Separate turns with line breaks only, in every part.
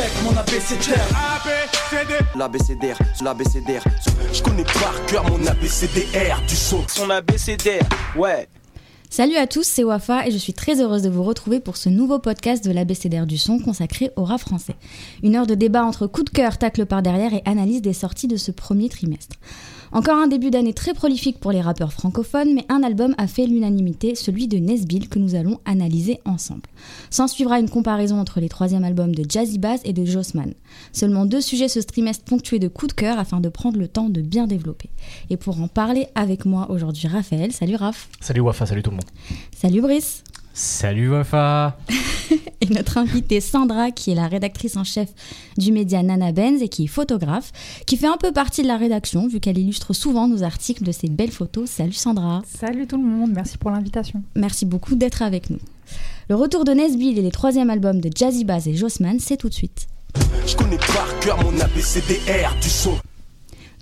check mon.
L'abécédaire, l'abécédaire. Je connais par cœur mon abécédaire du son.
Son abécédaire, ouais.
Salut à tous, c'est Wafa et je suis très heureuse de vous retrouver pour ce nouveau podcast de l'ABCDR du son consacré au rap français. Une heure de débat entre coup de cœur, tacle par derrière et analyse des sorties de ce premier trimestre. Encore un début d'année très prolifique pour les rappeurs francophones, mais un album a fait l'unanimité, celui de Nesbill, que nous allons analyser ensemble. S'en suivra une comparaison entre les troisièmes albums de Jazzy Bass et de Jossman. Seulement deux sujets ce trimestre ponctués de coups de cœur afin de prendre le temps de bien développer. Et pour en parler avec moi aujourd'hui, Raphaël. Salut Raph.
Salut Wafa, salut tout le monde.
Salut Brice.
Salut Wafa
Et notre invitée Sandra, qui est la rédactrice en chef du média Nana Benz et qui est photographe, qui fait un peu partie de la rédaction, vu qu'elle illustre souvent nos articles de ses belles photos. Salut Sandra.
Salut tout le monde, merci pour l'invitation.
Merci beaucoup d'être avec nous. Le retour de Nesbill et les troisièmes albums de Jazzy Bass et Jossman, c'est tout de suite.
Je connais par cœur mon abécédaire du son.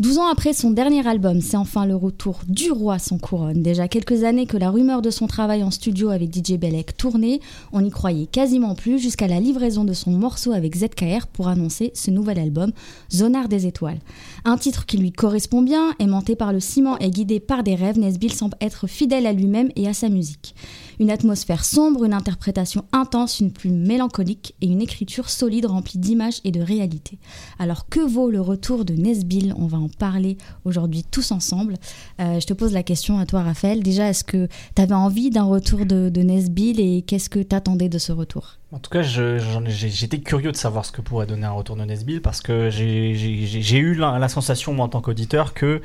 12 ans après son dernier album, c'est enfin le retour du roi sans couronne. Déjà quelques années que la rumeur de son travail en studio avec DJ Belek tournait, on n'y croyait quasiment plus jusqu'à la livraison de son morceau avec ZKR pour annoncer ce nouvel album, Zonard des étoiles. Un titre qui lui correspond bien, aimanté par le ciment et guidé par des rêves, Nesbill semble être fidèle à lui-même et à sa musique. Une atmosphère sombre, une interprétation intense, une plume mélancolique et une écriture solide remplie d'images et de réalité. Alors que vaut le retour de Nesbill? On va en parler aujourd'hui tous ensemble. Euh, je te pose la question à toi Raphaël. Déjà, est-ce que tu avais envie d'un retour de, de Nesbill et qu'est-ce que tu attendais de ce retour?
En tout cas, j'étais curieux de savoir ce que pourrait donner un retour de Nesbill parce que j'ai- eu la, sensation, moi, en tant qu'auditeur, que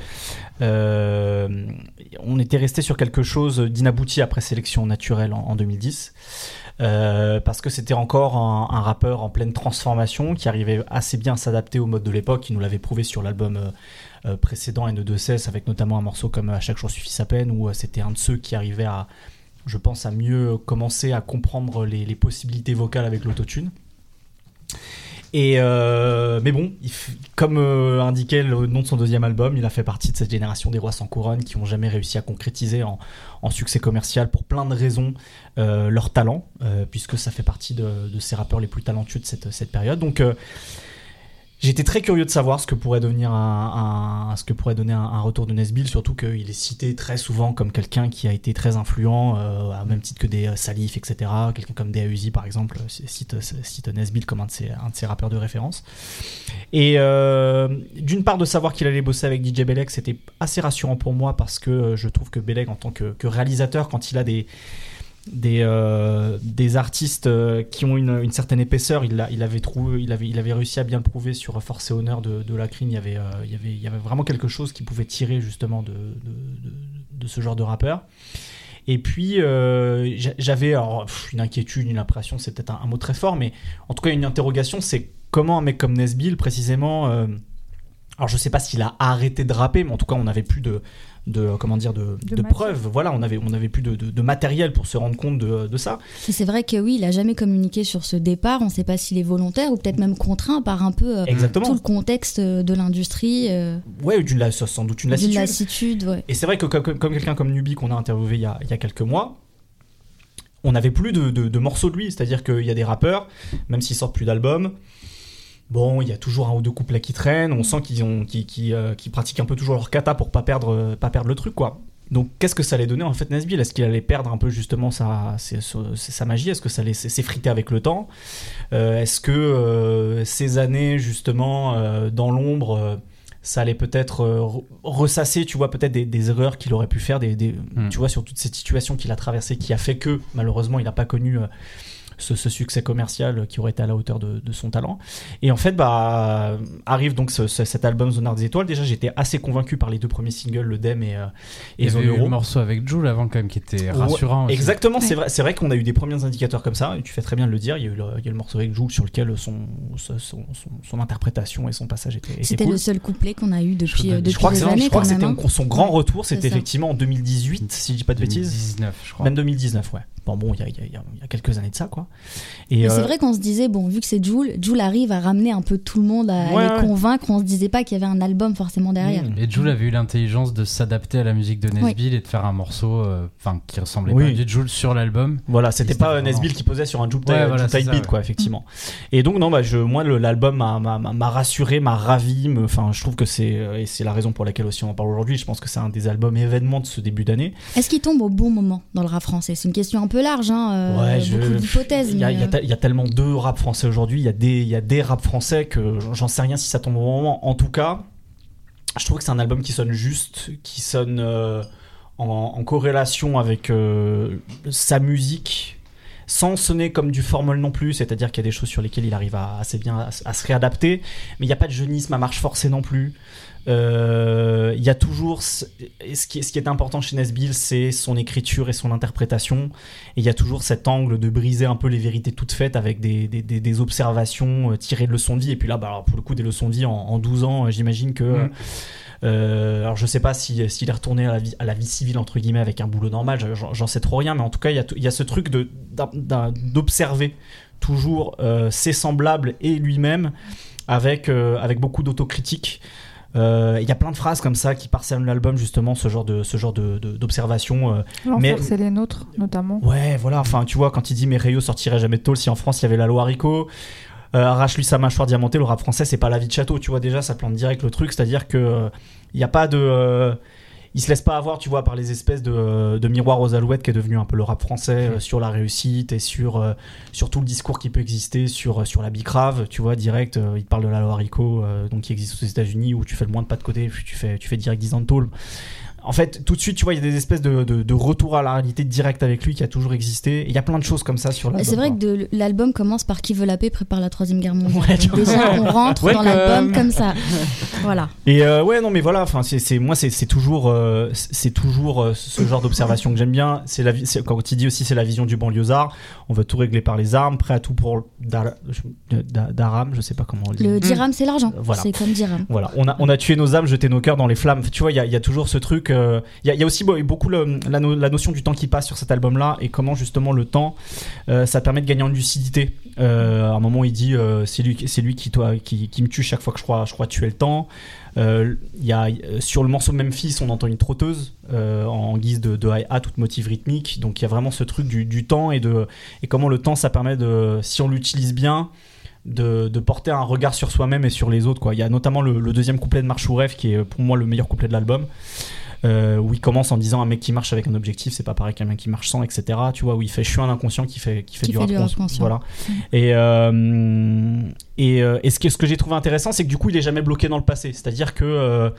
euh, on était resté sur quelque chose d'inabouti après sélection naturelle en, en 2010. Euh, parce que c'était encore un, rappeur en pleine transformation qui arrivait assez bien à s'adapter au mode de l'époque, qui nous l'avait prouvé sur l'album euh, euh, précédent N2 avec notamment un morceau comme À chaque jour suffit sa peine, où c'était un de ceux qui arrivait à, je pense, à mieux commencer à comprendre les, possibilités vocales avec l'autotune. Et euh, mais bon, comme euh, indiquait le nom de son deuxième album, il a fait partie de cette génération des rois sans couronne qui ont jamais réussi à concrétiser en, succès commercial pour plein de raisons euh, leur talent, puisque ça fait partie de, de ces rappeurs les plus talentueux de cette, cette période. Donc J'étais très curieux de savoir ce que pourrait devenir un, un- ce que pourrait donner un, un retour de Nesbill, surtout qu'il est cité très souvent comme quelqu'un qui a été très influent, euh, à même titre que des euh, Salif, etc. Quelqu'un comme des Uzi, par exemple, euh, cite, cite Nesbill comme un de, ses, un de ses rappeurs de référence. Et euh, d'une part, de savoir qu'il allait bosser avec DJ Belek, c'était assez rassurant pour moi parce que euh, je trouve que Belek, en tant que, que réalisateur, quand il a des des, euh, des artistes euh, qui ont une, une certaine épaisseur. Il, l'a- il, avait trouvé, il, avait, il avait réussi à bien prouver sur Force et Honneur de, de la Crine. Il y, avait, euh, il, y avait, il y avait vraiment quelque chose qui pouvait tirer justement de, de, de- ce genre de rappeur. Et puis, j'a- j'avais une inquiétude, une impression, c'est peut-être un, mot très fort, mais en tout cas, une interrogation c'est comment un mec comme Nesbill, précisément. alors, je sais pas s'il a arrêté de rapper, mais en tout cas, on n'avait plus de, de comment dire de,
De
preuves voilà on avait on avait plus de, de- de matériel pour se rendre compte de, de ça
c'est vrai que oui, il a jamais communiqué sur ce départ. On ne sait pas s'il est volontaire ou peut-être même contraint par un peu euh,
exactement
tout le contexte euh, de l'industrie, euh,
ouais d'une la- sans doute une lassitude
lassitude. ouais.
et c'est vrai que comme, comme- comme quelqu'un comme Nubi qu'on a interviewé il y a, il y a quelques mois on n'avait plus de, de- de morceaux de lui c'est-à-dire qu'il y a des rappeurs même s'ils sortent plus d'albums Bon, il y a toujours un ou deux couplets qui traînent. On sent qu'ils ont, qu'ils, euh, qu'ils pratiquent un peu toujours leur kata pour pas perdre, euh, pas perdre le truc, quoi. Donc, qu'est-ce que ça allait donner en fait, Nesbill? Est-ce qu'il allait perdre un peu justement sa, sa, magie? Est-ce que ça allait s'effriter avec le temps? Euh, Est-ce que euh, ces années justement dans l'ombre, ça allait peut-être euh, re- ressasser, tu vois, peut-être des, des erreurs qu'il aurait pu faire, des, des-
Mm.
tu vois, sur toute cette situation qu'il a traversée, qui a fait que malheureusement il n'a pas connu euh, ce, ce succès commercial qui aurait été à la hauteur de, de son talent. Et en fait, bah, arrive donc ce- ce- cet album Zonard des Étoiles. Déjà, j'étais assez convaincu par les deux premiers singles, le Dem et, euh,
Il
et
y
Zone
eu le
Euro.
morceau avec Jules avant quand même qui était
Ouais,
rassurant. aussi.
Exactement, c'est vrai, c'est vrai qu'on a eu des premiers indicateurs comme ça, et tu fais très bien de le dire. Il y a eu le, il y a eu le morceau avec Jules sur lequel son, son, son, son interprétation et son passage étaient,
C'était
cool.
le seul couplet qu'on a eu depuis,
Je-
euh,
je
depuis
je crois que
des
c'est-
années
je crois
quand
que c'était
hein.
son grand retour, c'était effectivement en 2018, si je dis pas de bêtises.
2019, je crois.
Même 2019, ouais. Bon, bon, il y a, il y a- il y a- il y a quelques années de ça, quoi. Et
Mais C'est
euh,
vrai qu'on se disait, bon, vu que c'est Jules, Jules arrive à ramener un peu tout le monde, à
Ouais,
les
ouais.
convaincre. On se disait pas qu'il y avait un album forcément derrière.
Et Jules avait eu l'intelligence de s'adapter à la musique de Nesbill et de faire un morceau euh, enfin qui ressemblait
Oui.
pas du Jules sur l'album.
Voilà, c'était pas euh,
vraiment-
Nesbill qui posait sur un Juke
Ouais, voilà,
Type Beat,
ouais.
quoi, effectivement. Et donc, non, bah, je, moi, l'album m'a- rassuré, m'a ravi. Enfin, je trouve que c'est et c'est la raison pour laquelle aussi on en parle aujourd'hui. Je pense que c'est un des albums événements de ce début d'année.
Est-ce qu'il tombe au bon moment dans le rap français? C'est une question un peu large, hein, euh,
Ouais, je- Il y, a-
mais,
y y tellement de rap français aujourd'hui. Il y a des, y a des rap français que j'en sais rien si ça tombe au bon moment. En tout cas, je trouve que c'est un album qui sonne juste, qui sonne euh, en, en corrélation avec euh, sa musique, sans sonner comme du formol non plus. C'est-à-dire qu'il y a des choses sur lesquelles il arrive à, assez bien à, à se réadapter, mais il n'y a pas de jeunisme à marche forcée non plus. Euh, Il y a toujours ce, ce qui, ce qui est important chez Nesbill, c'est son écriture et son interprétation. Et il y a toujours cet angle de briser un peu les vérités toutes faites avec des, des, des- des observations euh, tirées de leçons de vie. Et puis là, bah, alors, pour le coup, des leçons de vie en, en 12 ans, euh, j'imagine que.
Mm.
euh, alors je sais pas si s'il est retourné à la, vie, à la vie civile entre guillemets avec un boulot normal, j'en sais trop rien, mais en tout cas il y a, tout- il y a ce truc d'observer toujours euh, ses semblables et lui-même avec euh, avec beaucoup d'autocritique. Euh, Il y a plein de phrases comme ça qui parsèment l'album justement ce genre de ce genre de d'observation. euh, Mais-
c'est les nôtres, notamment.
Ouais, voilà. Enfin, tu vois, quand il dit mais Rayo sortirait jamais de tôle si en France il y avait la loi Haricot. Euh, Arrache-lui sa mâchoire diamantée, le rap français, c'est pas la vie de château, tu vois. Déjà, ça plante direct le truc, c'est-à-dire que euh, il y a pas de. Euh, il se laisse pas avoir, tu vois, par les espèces de, de miroirs aux alouettes qui est devenu un peu le rap français euh, sur la réussite et sur, euh, sur tout le discours qui peut exister sur, sur la bicrave, tu vois, direct. euh, il parle de la loi Haricot, euh, donc qui existe aux États-Unis où tu fais le moins de pas de côté, tu fais, tu fais direct 10 ans de tôle. En fait, tout de suite, tu vois, il y a des espèces de, de, de retour à la réalité direct avec lui qui a toujours existé. Il y a plein de choses comme ça sur l'album.
c'est vrai que de- l'album commence par Qui veut la paix prépare la troisième guerre mondiale.
Ouais, tu
Donc
vois.
déjà, on rentre dans
Welcome.
l'album comme ça. voilà.
Et euh, ouais, non, mais voilà. Enfin, c'est, moi, c'est, toujours, euh, c'est toujours euh, ce genre d'observation que j'aime bien. C'est la, quand il dit aussi, c'est la vision du banlieusard. On veut tout régler par les armes, prêt à tout pour daram, je sais pas comment on le dit.
Le dirham, c'est l'argent.
Voilà.
C'est comme dirham.
Voilà, on a, on a tué nos âmes, jeté nos cœurs dans les flammes. Tu vois, il y a, il y a toujours ce truc. Euh, y, a, aussi beau- beaucoup la, no- la notion du temps qui passe sur cet album-là et comment justement le temps, euh, ça permet de gagner en lucidité. Euh, à un moment, il dit euh, c'est lui, c'est lui qui, me tue chaque fois que je crois, je crois tuer le temps. Y a, sur le morceau Memphis, on entend une trotteuse en guise de, de hi-hat, toute motif rythmique. Donc il y a vraiment ce truc du, temps et, de, et comment le temps, ça permet de, si on l'utilise bien, de, porter un regard sur soi-même et sur les autres. Il y a notamment le, le deuxième couplet de Marche ou Rêve qui est pour moi le meilleur couplet de l'album. Euh, où il commence en disant un mec qui marche avec un objectif, c'est pas pareil qu'un mec qui marche sans, etc. Tu vois, où il fait je suis un inconscient qui fait, qui fait
Qui
du
fait
rap
du rap
conscient.
conscient.
Voilà. Et, euh, et, euh, et ce, que, ce que j'ai trouvé intéressant, c'est que du coup, il est jamais bloqué dans le passé. C'est-à-dire que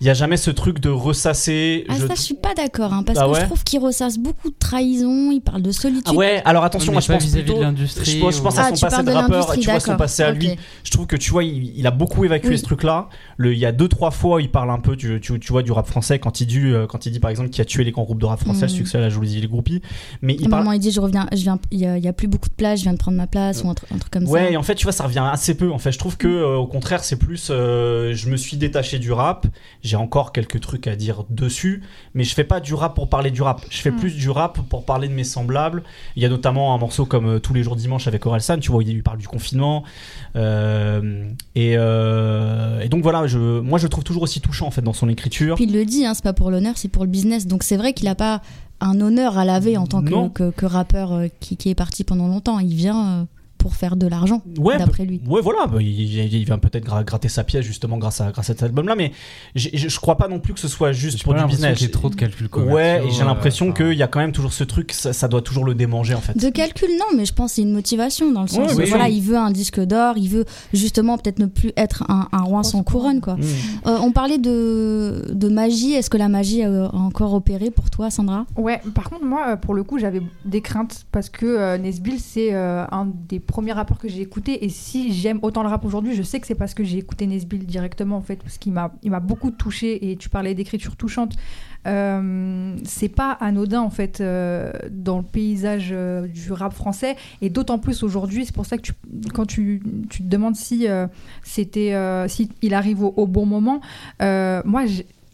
il y a jamais ce truc de ressasser.
Ah,
je-
ça, je suis pas d'accord, hein, parce
Ah
que
ouais
je trouve qu'il ressasse beaucoup de trahison. Il parle de solitude.
Ah ouais, alors attention,
Mais
moi je
pas
pense
vis-à-vis
plutôt.
de l'industrie
Je, pense- je pense
ou-
à
Ah,
son passé de
de
rappeur,
l'industrie,
tu vois son passé à lui. Je trouve que tu vois, il, il a beaucoup évacué
Oui.
ce truc-là. Le- Il y a deux trois fois, il parle un peu, tu, tu, tu vois, du rap français quand il dit, euh, quand il dit par exemple qu'il a tué les grands groupes de rap français,
Mhm.
le succès, la jalousie, les groupies. Mais
À
il parle.
moment, il dit je reviens, je viens, il y, y a plus beaucoup de place, je viens de prendre ma place ou un, truc- un truc comme
Ouais,
ça.
et en fait, tu vois, ça revient assez peu. En fait, je trouve que, euh, au contraire, c'est plus. euh, je me suis détaché du rap. J'ai encore quelques trucs à dire dessus, mais je fais pas du rap pour parler du rap. Je fais
Mm.
plus du rap pour parler de mes semblables. Il y a notamment un morceau comme euh, Tous les jours dimanche avec Orelsan, tu vois, où il parle du confinement. Euh, et, euh, et donc voilà, je, moi, je le trouve toujours aussi touchant en fait dans son écriture.
Puis il le dit, hein, c'est pas pour l'honneur, c'est pour le business. Donc c'est vrai qu'il a pas un honneur à laver en tant que, que, que rappeur qui, qui est parti pendant longtemps. Il vient pour faire de l'argent,
Ouais,
d'après lui.
Ouais, voilà, bah, il, il- vient peut-être gra- gratter sa pièce justement grâce à, grâce à cet album-là, mais j'ai- je je crois pas non plus que ce soit juste
J'ai
pour du
l'impression
business.
qu'il y ait trop de calculs.
Ouais, et j'ai l'impression
euh, enfin,
qu'il y a quand même toujours ce truc, ça, ça doit toujours le démanger en fait.
De calcul, non, mais je pense que c'est une motivation dans le sens
Ouais,
où
oui,
voilà,
oui.
il veut un disque d'or, il veut justement peut-être ne plus être un, un roi sans couronne. quoi.
Mm.
Euh, on parlait de, de magie, est-ce que la magie a a encore opéré pour toi, Sandra?
Ouais, par contre, moi, euh, pour le coup, j'avais des craintes parce que euh, Nesbill, c'est euh, un des premiers rappeurs que j'ai écouté. Et si j'aime autant le rap aujourd'hui, je sais que c'est parce que j'ai écouté Nesbill directement, en fait, parce qu'il m'a beaucoup touché. Et tu parlais d'écriture touchante. Euh, c'est pas anodin, en fait, euh, dans le paysage euh, du rap français. Et d'autant plus aujourd'hui, c'est pour ça que quand tu, tu te demandes si, c'était, si il arrive au, bon moment, moi,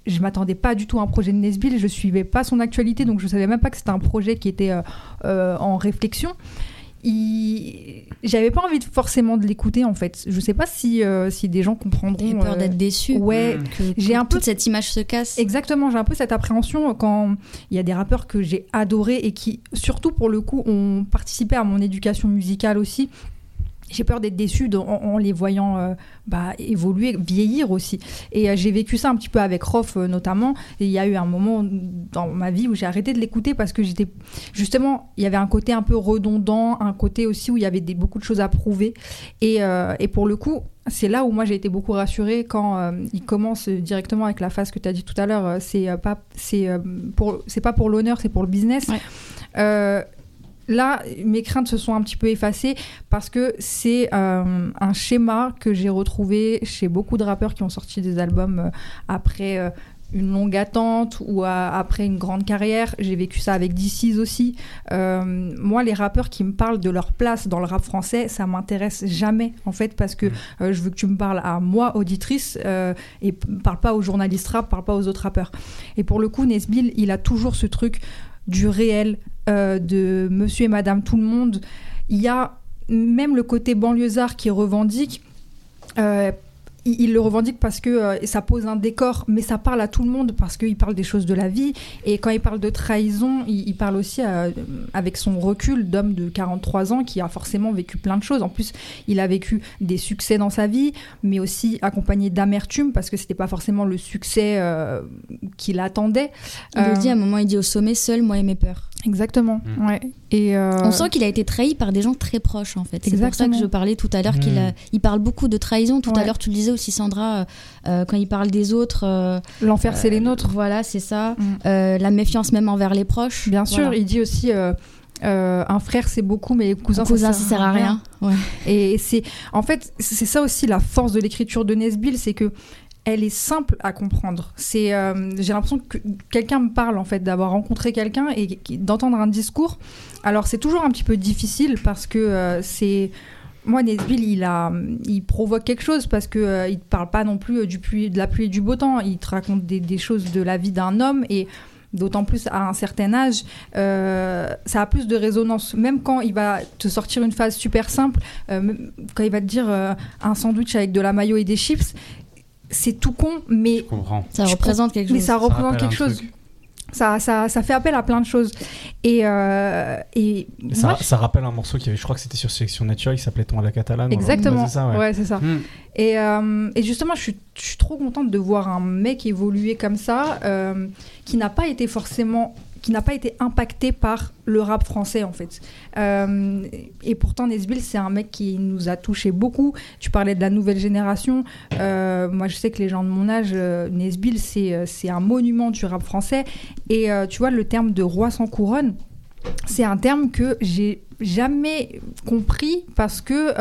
je m'attendais pas du tout à un projet de Nesbill, je suivais pas son actualité, donc je savais même pas que c'était un projet qui était en réflexion. Il... j'avais pas envie de, forcément de l'écouter en fait. Je sais pas si, euh, si des gens comprendront.
J'ai peur
euh,
d'être déçu.
Ouais,
Mm.
Que,
J'ai un peu-
toute cette image se casse.
Exactement, j'ai un peu cette appréhension quand il y a des rappeurs que j'ai adorés et qui, surtout pour le coup, ont participé à mon éducation musicale aussi. J'ai peur d'être déçue en, en les voyant euh, bah, évoluer, vieillir aussi. Et euh, j'ai vécu ça un petit peu avec Rof euh, notamment. Et il y a eu un moment dans ma vie où j'ai arrêté de l'écouter parce que j'étais justement, il y avait un côté un peu redondant, un côté aussi où il y avait des, beaucoup de choses à prouver. Et, et pour le coup, c'est là où moi j'ai été beaucoup rassurée quand euh, il commence directement avec la phase que tu as dit tout à l'heure. euh, c'est euh, pas c'est pour c'est pas pour l'honneur, c'est pour le business.
Ouais.
Là, mes craintes se sont un petit peu effacées parce que c'est euh, un schéma que j'ai retrouvé chez beaucoup de rappeurs qui ont sorti des albums euh, après euh, une longue attente ou à- après une grande carrière. J'ai vécu ça avec DC's aussi. Euh, moi, les rappeurs qui me parlent de leur place dans le rap français, ça m'intéresse jamais en fait parce que euh, je veux que tu me parles à moi, auditrice, euh, et parle pas aux journalistes rap, parle pas aux autres rappeurs. Et pour le coup, Nesbill, il a toujours ce truc du réel, euh, de monsieur et madame tout le monde. Il y a même le côté banlieusard qui revendique. euh, il, il le revendique parce que euh, ça pose un décor, mais ça parle à tout le monde parce qu'il parle des choses de la vie. Et quand il parle de trahison, il, il parle aussi euh, avec son recul d'homme de 43 ans qui a forcément vécu plein de choses. En plus, il a vécu des succès dans sa vie, mais aussi accompagné d'amertume parce que c'était pas forcément le succès euh, qu'il attendait.
Il le dit à un moment, il dit au sommet, seul, moi et mes peurs.
Exactement.
Mm.
Ouais. Et euh,
On sent qu'il a été trahi par des gens très proches, en fait. C'est pour ça que je parlais tout à l'heure qu'il a... il parle beaucoup de trahison. Tout à l'heure, tu le disais aussi, Sandra, euh, euh, quand il parle des autres. euh,
l'enfer, c'est les nôtres.
Voilà, c'est ça.
Mm.
Euh, la méfiance même envers les proches.
Bien sûr,
Voilà.
il dit aussi euh, euh, un frère c'est beaucoup, mais les cousins,
Un cousin, ça sert à rien. Ouais.
Et c'est en fait c'est ça aussi la force de l'écriture de Nesbill, c'est que elle est simple à comprendre. C'est euh, j'ai l'impression que quelqu'un me parle en fait d'avoir rencontré quelqu'un et d'entendre un discours. Alors c'est toujours un petit peu difficile parce que euh, c'est moi, Nesbill, il, a, il provoque quelque chose parce que euh, il ne parle pas non plus euh, du pluie, de la pluie et du beau temps. Il te raconte des, choses de la vie d'un homme et d'autant plus à un certain âge, ça a plus de résonance. Même quand il va te sortir une phase super simple, quand il va te dire un sandwich avec de la mayo et des chips, c'est tout con, mais,
Je comprends.
Ça représente quelque chose.
mais ça représente
rappelle un
quelque chose.
truc.
Ça, ça, ça fait appel à plein de choses. Et, euh, et
Ça,
moi,
ça rappelle un morceau qui avait, je crois que c'était sur Sélection Naturelle, qui s'appelait Ton à la catalane.
Exactement.
Ouais, c'est ça, ouais.
Ouais, c'est ça.
Hmm.
Et, euh, et justement, je suis, je suis trop contente de voir un mec évoluer comme ça, euh, qui n'a pas été forcément, qui n'a pas été impacté par le rap français en fait. Euh, et pourtant, Nesbill, c'est un mec qui nous a touché beaucoup. Tu parlais de la nouvelle génération. Euh, moi, je sais que les gens de mon âge, euh, Nesbill, c'est c'est un monument du rap français. Et tu vois, le terme de roi sans couronne, c'est un terme que j'ai jamais compris parce que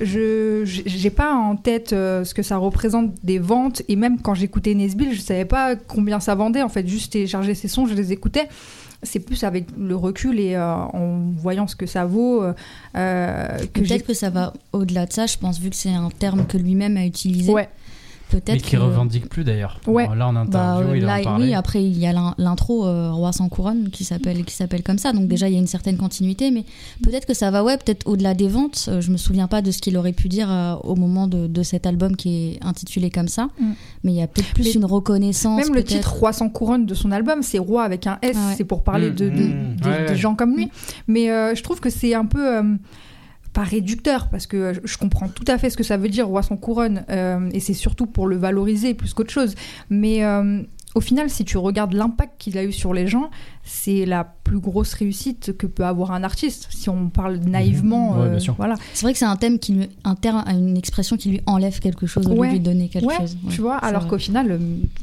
je j'ai pas en tête euh, ce que ça représente des ventes. Et même quand j'écoutais Nesbill je savais pas combien ça vendait. En fait juste télécharger ses sons je les écoutais. C'est plus avec le recul et euh, en voyant ce que ça vaut euh, que
Peut-être que ça va au-delà de ça, je pense, vu que c'est un terme que lui-même a utilisé.
ouais
Mais
Peut-être
qui
que-
revendique plus d'ailleurs.
Ouais.
Là, en
Bah,
interview,
euh,
il
là,
en parlait.
oui, après il y a l'in- l'intro euh, Roi sans couronne qui s'appelle qui s'appelle comme ça. Donc déjà il y a une certaine continuité, mais peut-être que ça va ouais, peut-être au-delà des ventes. Euh, je me souviens pas de ce qu'il aurait pu dire euh, au moment de, de cet album qui est intitulé comme ça,
Mm.
mais il y a peut-être plus
Mais
une reconnaissance.
même le titre Roi sans couronne de son album c'est Roi avec un S
Ah ouais.
c'est pour parler
Mm,
de, de-
mm,
des,
ouais,
des
ouais.
gens comme lui mais euh, je trouve que c'est un peu euh, pas réducteur parce que je- je comprends tout à fait ce que ça veut dire roi sans couronne euh, et c'est surtout pour le valoriser plus qu'autre chose. Mais euh, au final si tu regardes l'impact qu'il a eu sur les gens c'est la plus grosse réussite que peut avoir un artiste si on parle naïvement
Ouais,
euh,
bien sûr.
voilà
C'est vrai que c'est un thème qui lui, un terme, une expression qui lui enlève quelque chose au lieu
Ouais.
de lui donner quelque
Ouais,
chose. Ouais,
tu vois, alors qu'au final, le,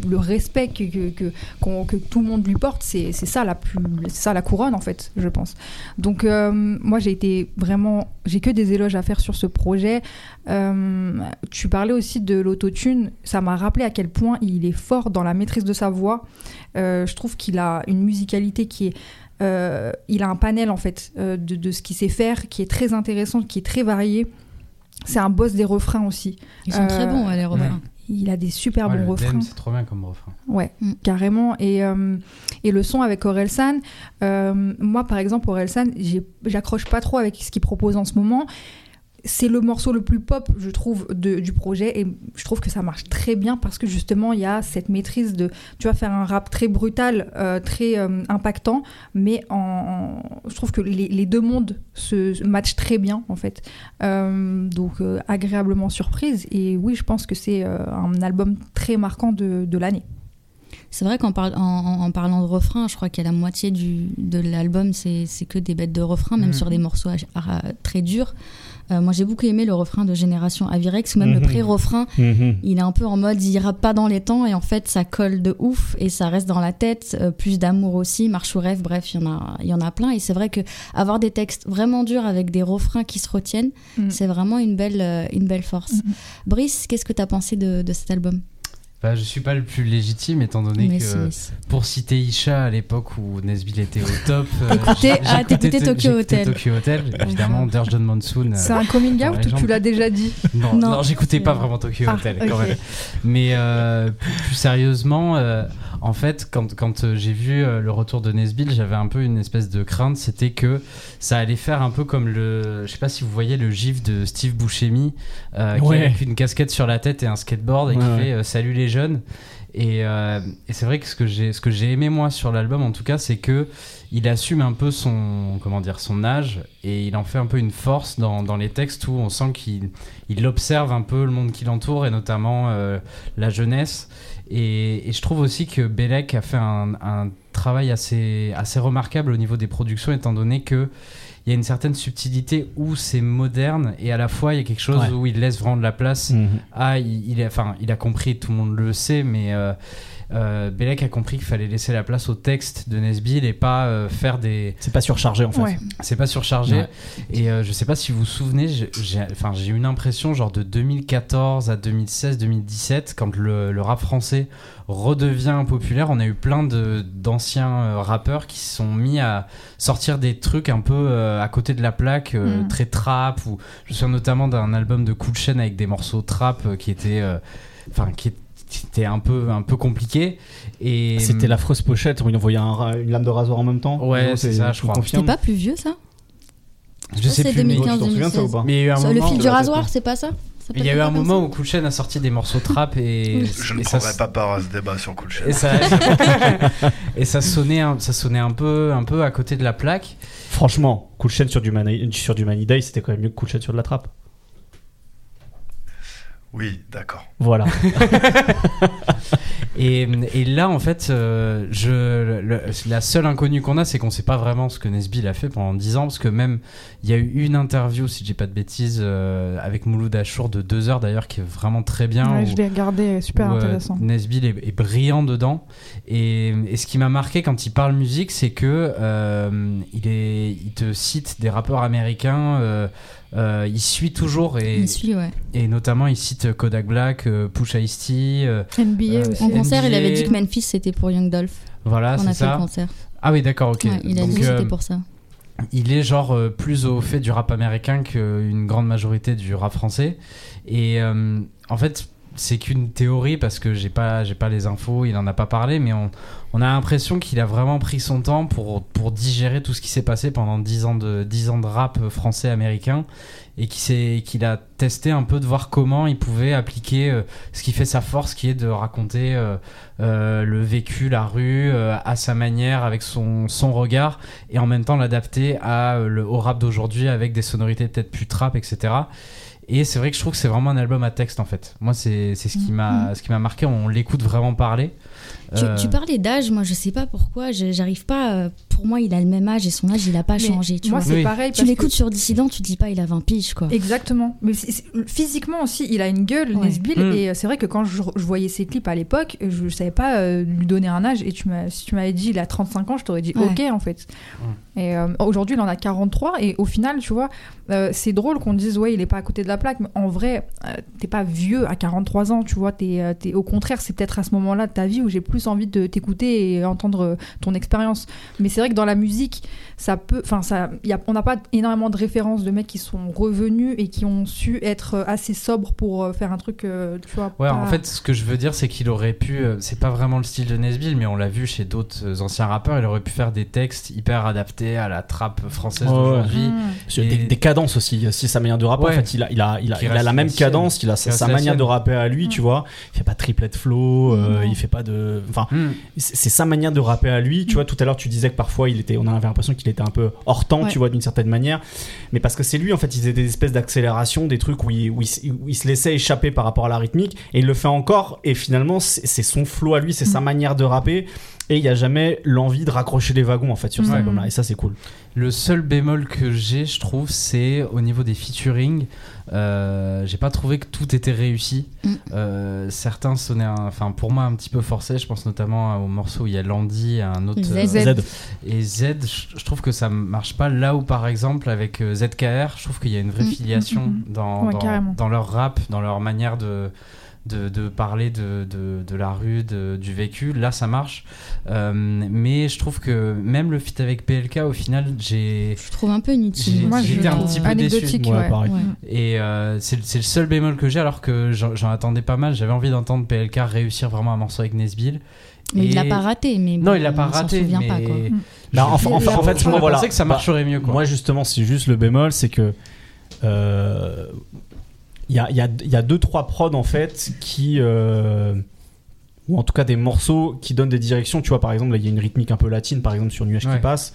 le respect que, que, que, tout le monde lui porte, c'est, c'est ça la plus, c'est ça la couronne en fait, je pense. Donc euh, moi j'ai été vraiment, j'ai que des éloges à faire sur ce projet. Euh, tu parlais aussi de l'autotune, ça m'a rappelé à quel point il est fort dans la maîtrise de sa voix. Euh, je trouve qu'il a une musicalité qui est euh, il a un panel en fait euh, de, de ce qu'il sait faire qui est très intéressant, qui est très varié. C'est un boss des refrains aussi.
Ils sont très
Euh,
bons ouais, les refrains.
il a des super
Ouais,
bons
le
refrains.
C'est trop bien comme refrain.
Ouais,
Mm.
carrément. Et, euh, et le son avec Orelsan, euh, moi par exemple, Orelsan, j'accroche pas trop avec ce qu'il propose en ce moment. C'est le morceau le plus pop, je trouve, de- du projet. Et je trouve que ça marche très bien parce que justement, il y a cette maîtrise de. Tu vas faire un rap très brutal, euh, très euh, impactant, mais en, en- je trouve que les, les deux mondes se se matchent très bien, en fait. Euh, donc, agréablement surprise. Et oui, je pense que c'est un album très marquant de, de l'année.
C'est vrai qu'en en, en- parlant de refrain, je crois qu'il y a la moitié du, de l'album, c'est que des bêtes de refrain, même
Mhm.
sur des morceaux à- à- très durs. Euh, moi, j'ai beaucoup aimé le refrain de Génération Avirex, ou même le
Mhm.
pré-refrain.
Mhm.
Il est un peu en mode, il ira pas dans les temps, et en fait, ça colle de ouf, et ça reste dans la tête. Euh, plus d'amour aussi, marche ou rêve, bref, il y en a, il y en a plein. Et c'est vrai que avoir des textes vraiment durs avec des refrains qui se retiennent,
Mhm.
c'est vraiment une belle, euh, une belle force. Brice, qu'est-ce que tu as pensé de, de cet album?
Bah, je suis pas le plus légitime étant donné
Mais
que
si, mais si.
pour citer Isha à l'époque où Nesbill était au top. euh, j'ai-
ah, t'écoutais
to-
Tokyo Hotel.
Tokyo Hotel, évidemment, John Monsoon. euh,
C'est un coming out ou tu l'as déjà dit
Non,
Non.
non, j'écoutais pas vraiment Tokyo
ah,
Hotel même. Mais euh, plus, plus sérieusement, euh, en fait, quand, quand euh, j'ai vu euh, le retour de Nesbill, j'avais un peu une espèce de crainte, c'était que ça allait faire un peu comme le, je sais pas si vous voyez le gif de Steve Buscemi, euh, qui a avec une casquette sur la tête et un skateboard et
Ouais,
qui
ouais.
fait euh, Salut les jeunes. Et, euh, et c'est vrai que ce que j'ai ce que j'ai aimé moi sur l'album en tout cas c'est que il assume un peu son comment dire son âge et il en fait un peu une force dans, dans les textes où on sent qu'il il observe un peu le monde qui l'entoure et notamment la jeunesse et, et je trouve aussi que Belek a fait un, un travail assez assez remarquable au niveau des productions étant donné que il y a une certaine subtilité où c'est moderne et à la fois il y a quelque chose
Ouais.
où il laisse vraiment de la place
Mhm.
ah, il, il est, enfin, il a compris, tout le monde le sait, mais euh, euh, Belek a compris qu'il fallait laisser la place au texte de Nesbill et pas euh, faire des.
C'est pas surchargé en fait.
Ouais.
C'est pas surchargé.
Ouais.
Et euh, je sais pas si vous vous souvenez, j'ai- j'ai enfin, j'ai eu une impression genre de 2014 à 2016-2017, quand le, le rap français redevient populaire, on a eu plein de- d'anciens euh, rappeurs qui se sont mis à sortir des trucs un peu euh, à côté de la plaque, euh,
Mm.
très trap. Ou, je me souviens notamment d'un album de Cool Chain avec des morceaux trap euh, qui étaient. euh, Enfin, qui qui étaient un peu, un peu compliqués. Et
C'était l'affreuse pochette où il envoyait un une lame de rasoir en même temps.
Ouais, c'est ça, je crois.
C'était pas plus vieux, ça?
Je sais
c'est
plus. mais-
2015.
Tu t'en souviens de ça ou pas
Mais il y a eu un
Ça,
moment.
Le fil du rasoir, c'est pas ça?
Il y a eu un moment où Cool Chain a sorti des morceaux trap et,
Je ne
et ça,
prendrai pas part à ce débat sur Cool Chain.
et ça, et ça sonnait, un, ça sonnait un peu, un peu à côté de la plaque.
Franchement, Cool Chain sur du, Mani- sur du Money Day, c'était quand même mieux que Cool Chain sur de la trappe.
Oui, d'accord.
Voilà.
Et, et là, en fait, euh, je, le- la seule inconnue qu'on a, c'est qu'on sait pas vraiment ce que Nesbill a fait pendant 10 ans, parce que même il y a eu une interview, si je dis pas de bêtises, euh, avec Mouloud Achour de 2 heures d'ailleurs, qui est vraiment très bien.
Ouais,
où-
Je l'ai regardé, super
où, euh,
intéressant.
Nesbill est, est brillant dedans. Et, et ce qui m'a marqué quand il parle musique, c'est que euh, il, est, il te cite des rappeurs américains. Euh, euh, il suit toujours et,
Il suit, ouais.
et notamment il cite Kodak Black, euh, Pusha euh,
NBA
euh,
aussi.
En concert, il avait dit que Memphis c'était pour Young Dolph.
voilà, c'est ça.
concert.
Ah oui, d'accord, ok.
Ouais, il a
Donc,
dit que
euh,
c'était pour ça.
il est genre euh, plus au fait du rap américain qu'une grande majorité du rap français. Et euh, en fait, c'est qu'une théorie parce que j'ai pas, j'ai pas les infos, il en a pas parlé, mais on, on a l'impression qu'il a vraiment pris son temps pour, pour digérer tout ce qui s'est passé pendant 10 ans de, 10 ans de rap français-américain et qu'il a testé un peu de voir comment il pouvait appliquer euh, ce qui fait sa force, qui est de raconter euh, euh, le vécu, la rue, euh, à sa manière, avec son, son regard, et en même temps l'adapter à, le, au rap d'aujourd'hui avec des sonorités peut-être plus trap, etc. Et c'est vrai que je trouve que c'est vraiment un album à texte en fait. Moi, c'est c'est ce qui m'a ce qui m'a marqué. On l'écoute vraiment parler.
Tu,
Euh,
tu parlais d'âge, moi je sais pas pourquoi, j'arrive pas. euh, Pour moi, il a le même âge et son âge il a pas
Mais
changé. Tu
moi, c'est
Oui.
pareil.
Tu l'écoutes
que-
sur Dissident, tu dis pas il a 20 piges quoi.
Exactement. Mais physiquement aussi, il a une gueule,
Ouais.
Nesbill.
Mm.
Et euh, c'est vrai que quand je, je voyais ses clips à l'époque, je savais pas euh, lui donner un âge. Et tu m'as, si tu m'avais dit il a 35 ans, je t'aurais dit
Ouais.
ok en fait. Et euh, aujourd'hui, il en a 43. Et au final, tu vois, euh, c'est drôle qu'on dise ouais, il est pas à côté de la plaque. Mais en vrai, euh, t'es pas vieux à 43 ans. Tu vois, t'es, euh, t'es- au contraire, c'est peut-être à ce moment-là de ta vie où j'ai plus envie de t'écouter et entendre ton expérience. Mais c'est vrai que dans la musique, ça peut, enfin ça, y a, on n'a pas énormément de références de mecs qui sont revenus et qui ont su être assez sobres pour faire un truc, tu vois.
Ouais,
pas-
en fait, ce que je veux dire, c'est qu'il aurait pu. C'est pas vraiment le style de Nesbill, mais on l'a vu chez d'autres anciens rappeurs. Il aurait pu faire des textes hyper adaptés à la trappe française
ouais.
d'aujourd'hui. Et-
Des, des cadences aussi, c'est sa manière de rapper.
Ouais.
En fait, il a, il a, il a, il la même cadence, il a sa, manière de rapper à lui,
Mm.
tu vois. Il fait pas triplet flow, euh, il fait pas de. Enfin,
Hmm.
c'est sa manière de rapper à lui. Tu vois, tout à l'heure, tu disais que parfois, il était, on avait l'impression qu'il était un peu hors temps,
Ouais.
tu vois, d'une certaine manière. Mais parce que c'est lui, en fait, il faisait des espèces d'accélération, des trucs où il, où, il, s- où il se laissait échapper par rapport à la rythmique. Et il le fait encore. Et finalement, c'est son flow à lui, c'est sa
Mm.
manière de rapper. Et il y a jamais l'envie de raccrocher les wagons, en fait, sur cet album-là. Et ça, c'est cool.
Le seul bémol que j'ai, je trouve, c'est au niveau des featuring. Euh, j'ai pas trouvé que tout était réussi.
Mm.
Euh, certains sonnaient, enfin pour moi, un petit peu forcés. Je pense notamment au morceau où il y a Landy, un autre.
Z.
euh,
Z.
Et Z, je trouve que ça marche pas là où, par exemple, avec euh, ZKR, je trouve qu'il y a une vraie
Mm,
filiation
mm,
dans,
Ouais,
dans,
carrément.
dans leur rap, dans leur manière de, de, de parler de, de, de la rue, de- du vécu. Là, ça marche. Euh, mais je trouve que même le feat avec PLK, au final, j'ai.
Je trouve un peu inutile.
J'ai-
Moi,
été un petit peu déçu.
anecdotique.
Ouais,
ouais.
pareil.
Ouais.
Et euh, c'est le- c'est le seul bémol que j'ai, alors que j'en j'en attendais pas mal. J'avais envie d'entendre PLK réussir vraiment un morceau avec Nesbill.
Mais
Et-
il l'a pas raté. Mais
Non,
bon,
il l'a pas raté.
souvient
mais...
pas, quoi.
Bah, en fait,
je
moi, voilà.
pensais que ça
Bah,
marcherait mieux. Quoi.
Moi, justement, c'est juste le bémol, c'est que. euh, Il y, a, y, a, il y a deux, trois prods, en fait, qui. euh, ou en tout cas des morceaux qui donnent des directions. Tu vois, par exemple, il y a une rythmique un peu latine, par exemple, sur Nuage
Ouais.
qui passe.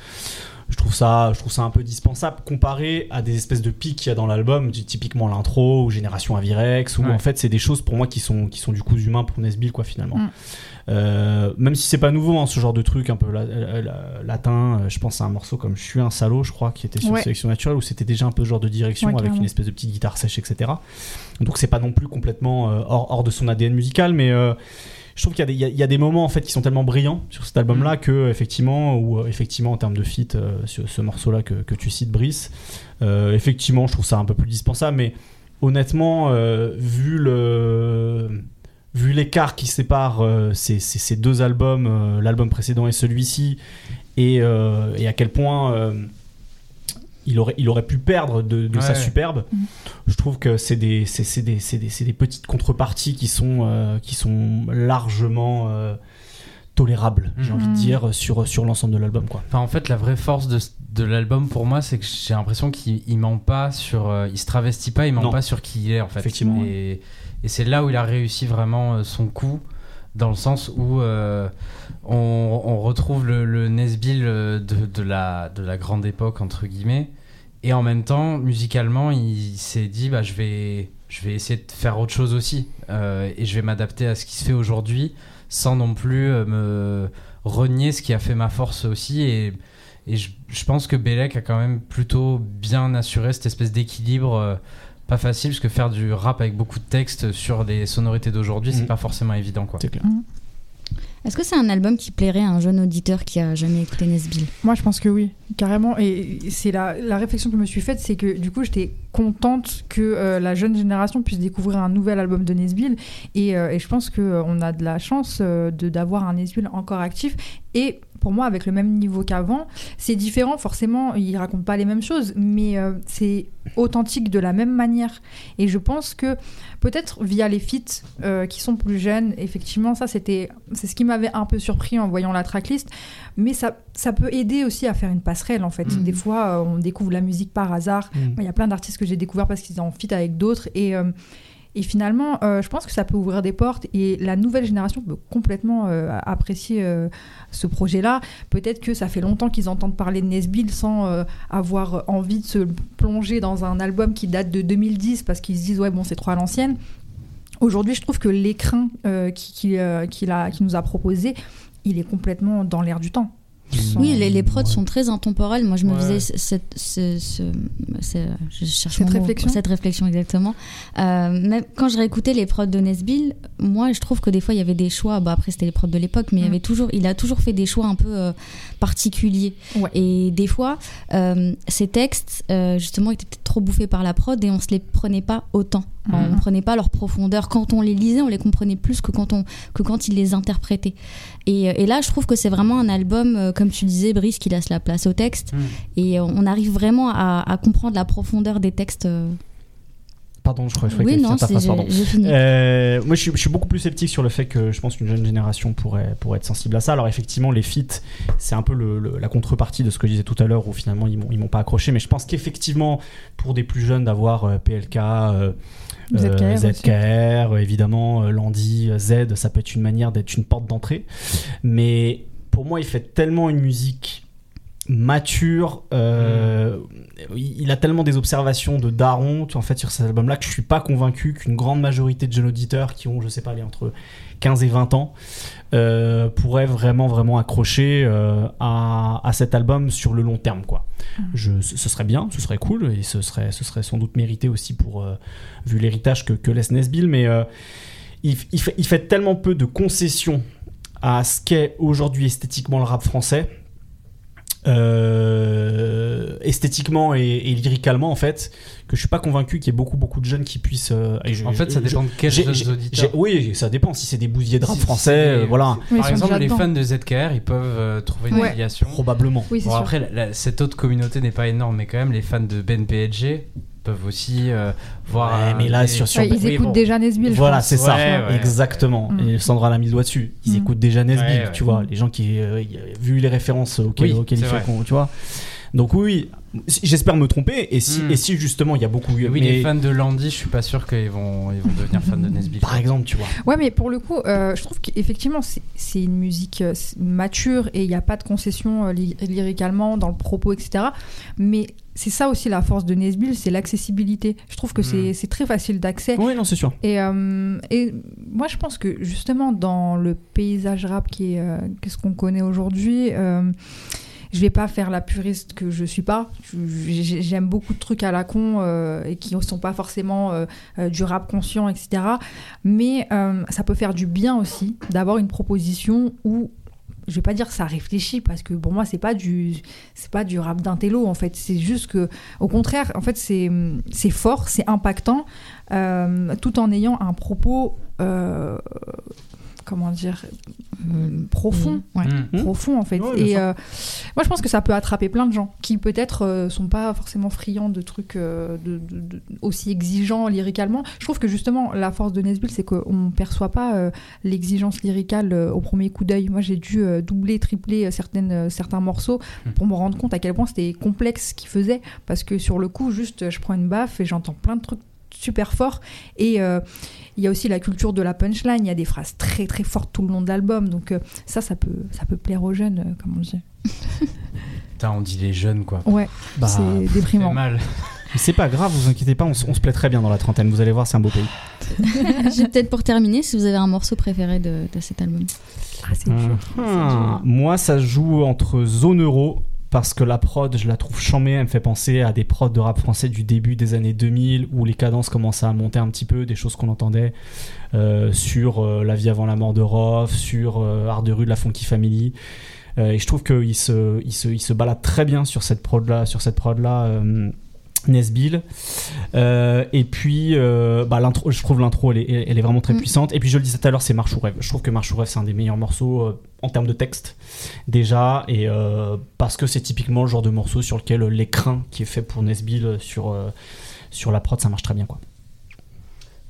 Je trouve, ça, je trouve ça un peu dispensable comparé à des espèces de pics qu'il y a dans l'album, typiquement l'intro ou Génération Avirex, où
Ouais.
en fait c'est des choses pour moi qui sont, qui sont du coup humains pour Nesbill, quoi, finalement.
Mm.
Euh, même si c'est pas nouveau, hein, ce genre de truc un peu la- la- la- latin, euh, je pense à un morceau comme Je suis un salaud, je crois, qui était sur
Ouais.
Sélection Naturelle, où c'était déjà un peu ce genre de direction
Ouais,
avec une espèce de petite guitare sèche, etc. Donc c'est pas non plus complètement euh, hors, hors de son ADN musical, mais euh, je trouve qu'il y, a des- il y a- il y a des moments en fait qui sont tellement brillants sur cet album-là
Mm.
que effectivement, ou euh, effectivement en termes de feat, euh, ce morceau-là que, que tu cites, Brice, euh, effectivement, je trouve ça un peu plus dispensable, mais honnêtement, euh, vu le vu l'écart qui sépare ces, ces- ces deux albums, l'album précédent et celui-ci, et, et à quel point il, aurait, il aurait pu perdre de, de sa superbe,
Mhm.
je trouve que c'est des, c'est, c'est des, c'est des, c'est des petites contreparties qui sont, euh, qui sont largement euh, tolérables, j'ai
Mhm.
envie de dire, sur, sur l'ensemble de l'album. Quoi.
Enfin, en fait, la vraie force de, de l'album pour moi, c'est que j'ai l'impression qu'il il ment pas sur. euh, il se travestit pas, il ment
Non.
pas sur qui il est en fait.
Effectivement,
Et, et c'est là où il a réussi vraiment euh, son coup, dans le sens où euh, on, on retrouve le, le Nesbill de, de, la, de la grande époque, entre guillemets. Et en même temps, musicalement, il s'est dit bah, je, vais, je vais essayer de faire autre chose aussi. euh, et je vais m'adapter à ce qui se fait aujourd'hui, sans non plus euh, me renier ce qui a fait ma force aussi. Et, et je, je pense que Belek a quand même plutôt bien assuré cette espèce d'équilibre. euh, pas facile, parce que faire du rap avec beaucoup de textes sur des sonorités d'aujourd'hui, c'est
Mhm.
pas forcément évident. Quoi.
C'est clair.
Est-ce que c'est un album qui plairait à un jeune auditeur qui a jamais écouté Nesbill?
Moi, je pense que oui, carrément. Et c'est la, la réflexion que je me suis faite, c'est que du coup, j'étais contente que euh, la jeune génération puisse découvrir un nouvel album de Nesbill. Et, euh, je pense qu'on a de la chance euh, de d'avoir un Nesbill encore actif. Et pour moi, avec le même niveau qu'avant, c'est différent. Forcément, il raconte pas les mêmes choses, mais euh, c'est authentique de la même manière. Et je pense que peut-être via les feats euh, qui sont plus jeunes, effectivement, ça c'était c'est ce qui m'avait un peu surpris en voyant la tracklist. Mais ça, ça peut aider aussi à faire une passerelle en fait.
Mhm.
Des fois, euh, on découvre la musique par hasard.
Mm.
Il y a plein d'artistes que j'ai découvert parce qu'ils en feat avec d'autres et et finalement, euh, je pense que ça peut ouvrir des portes et la nouvelle génération peut complètement euh, apprécier euh, ce projet-là. Peut-être que ça fait longtemps qu'ils entendent parler de Nesbill sans avoir envie de se plonger dans un album qui date de 2010 parce qu'ils se disent ouais bon c'est trop à l'ancienne. Aujourd'hui, je trouve que l'écrin qu'il nous a proposé, il est complètement dans l'air du temps.
Oui, les, les prods
Ouais.
sont très intemporels. Moi, je me
Ouais.
faisais ce- cette, ce- ce- ce- je cherche
Cette
mot.
réflexion
cette réflexion exactement. Euh, même quand je réécoutais les prods de Nesbill, moi, je trouve que des fois, il y avait des choix. Bah, après, c'était les prods de l'époque, mais il y
Mm.
avait toujours, il a toujours fait des choix un peu euh, particuliers.
Ouais.
Et des fois, euh, ces textes, euh, justement, étaient peut-être trop bouffés par la prod et on se les prenait pas autant.
Mhm.
On prenait pas leur profondeur. Quand on les lisait, on les comprenait plus que quand, on, que quand ils les interprétaient. Et, euh, et là, je trouve que c'est vraiment un album, euh, comme tu disais, Brice, qui laisse la place au texte.
Mhm.
Et euh, on arrive vraiment à, à comprendre la profondeur des textes.
Pardon, je crois, je crois
Oui,
que
non, fini.
Euh, moi, je suis, je suis beaucoup plus sceptique sur le fait que je pense qu'une jeune génération pourrait, pourrait être sensible à ça. Alors, effectivement, les feats, c'est un peu le- le- la contrepartie de ce que je disais tout à l'heure, où finalement, ils m'ont, pas accroché. Mais je pense qu'effectivement, pour des plus jeunes, d'avoir euh, PLK, euh,
ZKR aussi.
ZKR, euh, évidemment, euh, Landy, euh, Z, ça peut être une manière d'être une porte d'entrée. Mais pour moi, il fait tellement une musique mature, euh, il il a tellement des observations de daron en fait sur cet album là que je suis pas convaincu qu'une grande majorité de jeunes auditeurs qui ont je sais pas les entre 15 et 20 ans euh, pourraient vraiment vraiment accrocher euh, à, à cet album sur le long terme quoi. Je, ce serait bien, ce serait cool et ce serait, ce serait sans doute mérité aussi pour vu l'héritage que, que laisse Nesbill mais il, il fait, il fait tellement peu de concessions à ce qu'est aujourd'hui esthétiquement le rap français euh, esthétiquement et, et lyricalement en fait que je suis pas convaincu qu'il y ait beaucoup beaucoup de jeunes qui puissent euh, je-
En fait, ça
je-
dépend de quels jeunes
j'ai-
auditeurs.
oui ça dépend si c'est des bousiers de rap
Si-
français
si
euh, voilà
Oui,
Par
sont
exemple, les
dedans.
fans de ZKR, ils peuvent euh, trouver une
Ouais.
probablement
Oui,
Bon, après, la- la- cette autre communauté n'est pas énorme, mais quand même, les fans de Ben PSG peuvent aussi euh, voir.
Ouais, mais là,
des-
sur- sur-
Ouais, ils
Oui,
écoutent
bon.
déjà Nesbill.
Voilà, c'est ça,
Ouais,
exactement.
Mm.
Et Sandra l'a mis le doigt dessus. Ils
Mm.
écoutent déjà Nesbill,
Ouais, ouais.
tu vois. Les gens qui, euh, vu les références auxquelles,
Oui,
auxquelles il
c'est
fait,
vrai.
qu'on- tu vois. Donc oui, j'espère me tromper. Et si,
Mm.
et si justement il y a beaucoup,
Oui,
mais-
les fans de Landy, je suis pas sûr qu'ils vont, ils vont devenir fans de Nesbitt.
par exemple, tu vois.
Ouais, mais pour le coup, euh, je trouve qu'effectivement, c'est- une musique mature et il n'y a pas de concession euh, ly- lyricalement dans le propos, etc. Mais c'est ça aussi la force de Nesbill, c'est l'accessibilité. Je trouve que c'est
Mm.
c'est très facile d'accès.
Oui, non, c'est sûr.
Et, euh, et moi, je pense que justement, dans le paysage rap qui est euh, qu'est-ce qu'on connaît aujourd'hui, euh, je vais pas faire la puriste que je suis pas. J'aime beaucoup de trucs à la con euh, et qui ne sont pas forcément euh, du rap conscient, etc. Mais euh, ça peut faire du bien aussi d'avoir une proposition où je vais pas dire ça réfléchit parce que pour moi c'est pas du c'est pas du rap d'intello en fait. C'est juste que au contraire en fait c'est c'est fort c'est impactant euh, tout en ayant un propos euh, comment dire euh, profond ouais
Mm.
Hmm.
profond en fait.
Ouais,
et euh, moi je pense que ça peut attraper plein de gens qui peut-être euh, sont pas forcément friands de trucs euh, de, de- de- aussi exigeants lyricalement. Je trouve que justement la force de Nesbill c'est qu'on perçoit pas euh, l'exigence lyricale euh, au premier coup d'œil. Moi j'ai dû euh, doubler, tripler certaines, certains morceaux pour me rendre compte à quel point c'était complexe ce qu'il faisait parce que sur le coup juste je prends une baffe et j'entends plein de trucs super forts et euh, il y a aussi la culture de la punchline, il y a des phrases très très fortes tout le long de l'album donc euh, ça ça peut ça peut plaire aux jeunes euh, comme on dit.
Putain, on dit les jeunes, quoi.
Ouais,
Bah,
c'est déprimant.
mal.
C'est pas grave, vous inquiétez pas, on, se plaît très bien dans la trentaine. Vous allez voir, c'est un beau pays.
J'ai peut-être pour terminer, si vous avez un morceau préféré de, de cet album.
Ah, c'est dur.
Ah, Moi, ça joue entre Zone Euro parce que la prod, je la trouve chambée. Elle me fait penser à des prods de rap français du début des années 2000 où les cadences commençaient à monter un petit peu, des choses qu'on entendait euh, sur euh, La vie avant la mort de Roth, sur euh, Art de rue de la Funky Family. Et je trouve qu'il se, il se, il se balade très bien sur cette prod là, sur cette prod là. euh, Nesbill. Euh, et puis, euh, bah, l'intro, je trouve l'intro, elle est, elle est vraiment très
Mm.
puissante. Et puis, je le disais tout à l'heure, c'est Marche ou Rêve. Je trouve que Marche ou Rêve, c'est un des meilleurs morceaux euh, en termes de texte, déjà. Et euh, parce que c'est typiquement le genre de morceau sur lequel l'écrin qui est fait pour Nesbill sur, euh, sur la prod, ça marche très bien, quoi.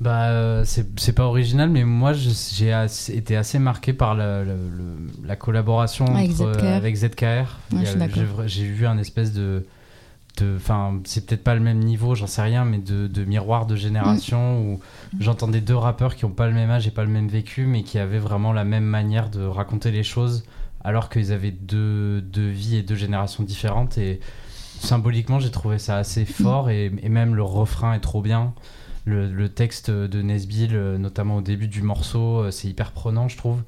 Bah, c'est c'est pas original, mais moi je- j'ai été assez marqué par la, la- le- la collaboration
Avec
entre-
ZKR.
avec.
Ouais,
J'ai vu un espèce de. De- Enfin, c'est peut-être pas le même niveau, j'en sais rien, mais de, de miroir de génération où j'entendais deux rappeurs qui ont pas le même âge et pas le même vécu, mais qui avaient vraiment la même manière de raconter les choses, alors qu'ils avaient deux, deux vies et deux générations différentes. Et symboliquement, j'ai trouvé ça assez fort, et, et même le refrain est trop bien. Le, le texte de Nesbill, euh, notamment au début du morceau, euh, c'est hyper prenant, je trouve.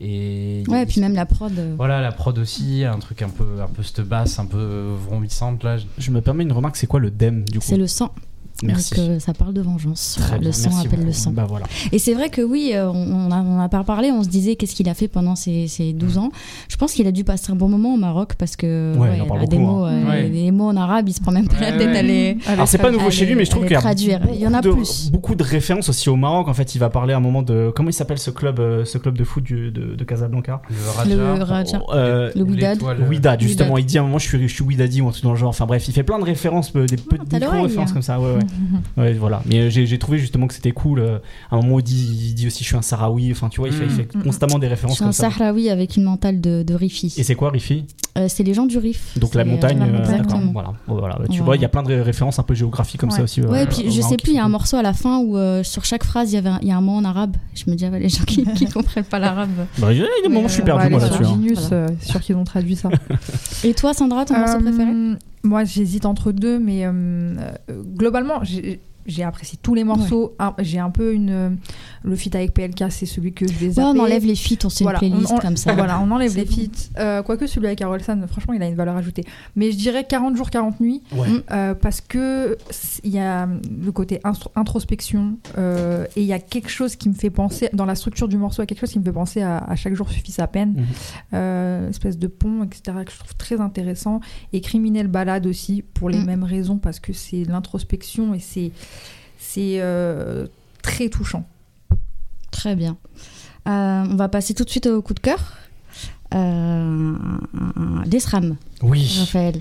Et
Ouais, et puis même la prod. euh,
voilà, la prod aussi, un truc un peu, un peu cette basse, un peu vrombissante là.
Je me permets une remarque, c'est quoi le DEM, du coup?
C'est le sang.
Merci.
Donc, euh, ça parle de vengeance.
Très
Voilà,
bien,
le sang
merci
appelle le
beaucoup.
sang.
Bah voilà.
Et c'est vrai que oui, euh, on on a, on a pas parlé, on se disait qu'est-ce qu'il a fait pendant ces, ces 12 ans. Je pense qu'il a dû passer un bon moment au Maroc parce que
Ouais, il en parle
a des
beaucoup,
mots,
hein.
euh,
Ouais.
des mots en arabe, il se prend même pas la
Ouais,
tête
ouais.
à les.
Alors c'est pas nouveau chez lui, mais je trouve qu'il y a
traduire.
beaucoup
Il y en a
de,
plus.
beaucoup de références aussi au Maroc. En fait, il va parler à un moment de comment il s'appelle ce club, euh, ce club de foot du- de, de Casablanca?
Le
Le
Raja.
Euh,
Le
l'étoile.
Wydad, justement, il dit à un moment je suis, je suis ou un truc dans le genre. Enfin bref, il fait plein de références, des petites
t'as l'oreille,
micro-références
hein.
comme ça. Ouais, ouais. Ouais, voilà. Mais euh, j'ai j'ai trouvé justement que c'était cool. euh, À un moment, il dit, il dit aussi je suis un Sahraoui. Enfin, tu vois, il fait, il fait
Mm.
constamment des
Je
références
suis un
comme ça.
Sahraoui avec une mentale de, de Rifi.
Et c'est quoi, Rifi?
Euh, c'est les gens du Rif.
Donc la
euh,
montagne.
la
euh.
Exactement.
Voilà. Bon, voilà. Tu
Voilà.
vois, il y a plein de ré- références un peu géographiques comme ça aussi.
Ouais,
euh,
et puis je sais plus, il y a un morceau à la fin où euh, sur chaque phrase il y avait un, il y a un mot en arabe. Je me dis, ah ouais, les gens qui, qui comprennent pas l'arabe.
Bah, il y a des moments, je suis perdu moi
sur
là-dessus. hein.
Genius, sûr qu'ils ont traduit ça.
Et toi, Sandra, ton morceau préféré?
Moi, j'hésite entre deux, mais euh, euh, globalement, j'ai j'ai apprécié tous les morceaux. J'ai un peu une. euh, le feat avec PLK, c'est celui que je vais
Ouais,
zapper.
on enlève les feats, on se fait
Voilà,
une playlist
on- on-
comme ça.
Voilà, on enlève les
bon.
feats. Euh, quoique celui avec Carol San, franchement, il a une valeur ajoutée. Mais je dirais 40 jours, 40 nuits.
Ouais.
euh, parce que il y a le côté introspection euh, et il y a quelque chose qui me fait penser dans la structure du morceau, il y a quelque chose qui me fait penser à, à chaque jour suffit sa peine,
Mhm.
euh, espèce de pont, etc. que je trouve très intéressant et criminel balade aussi pour les
Mm.
mêmes raisons parce que c'est l'introspection et c'est c'est euh, très touchant.
Très bien. Euh, on va passer tout de suite au coup de cœur. Euh,
oui.
Raphaël.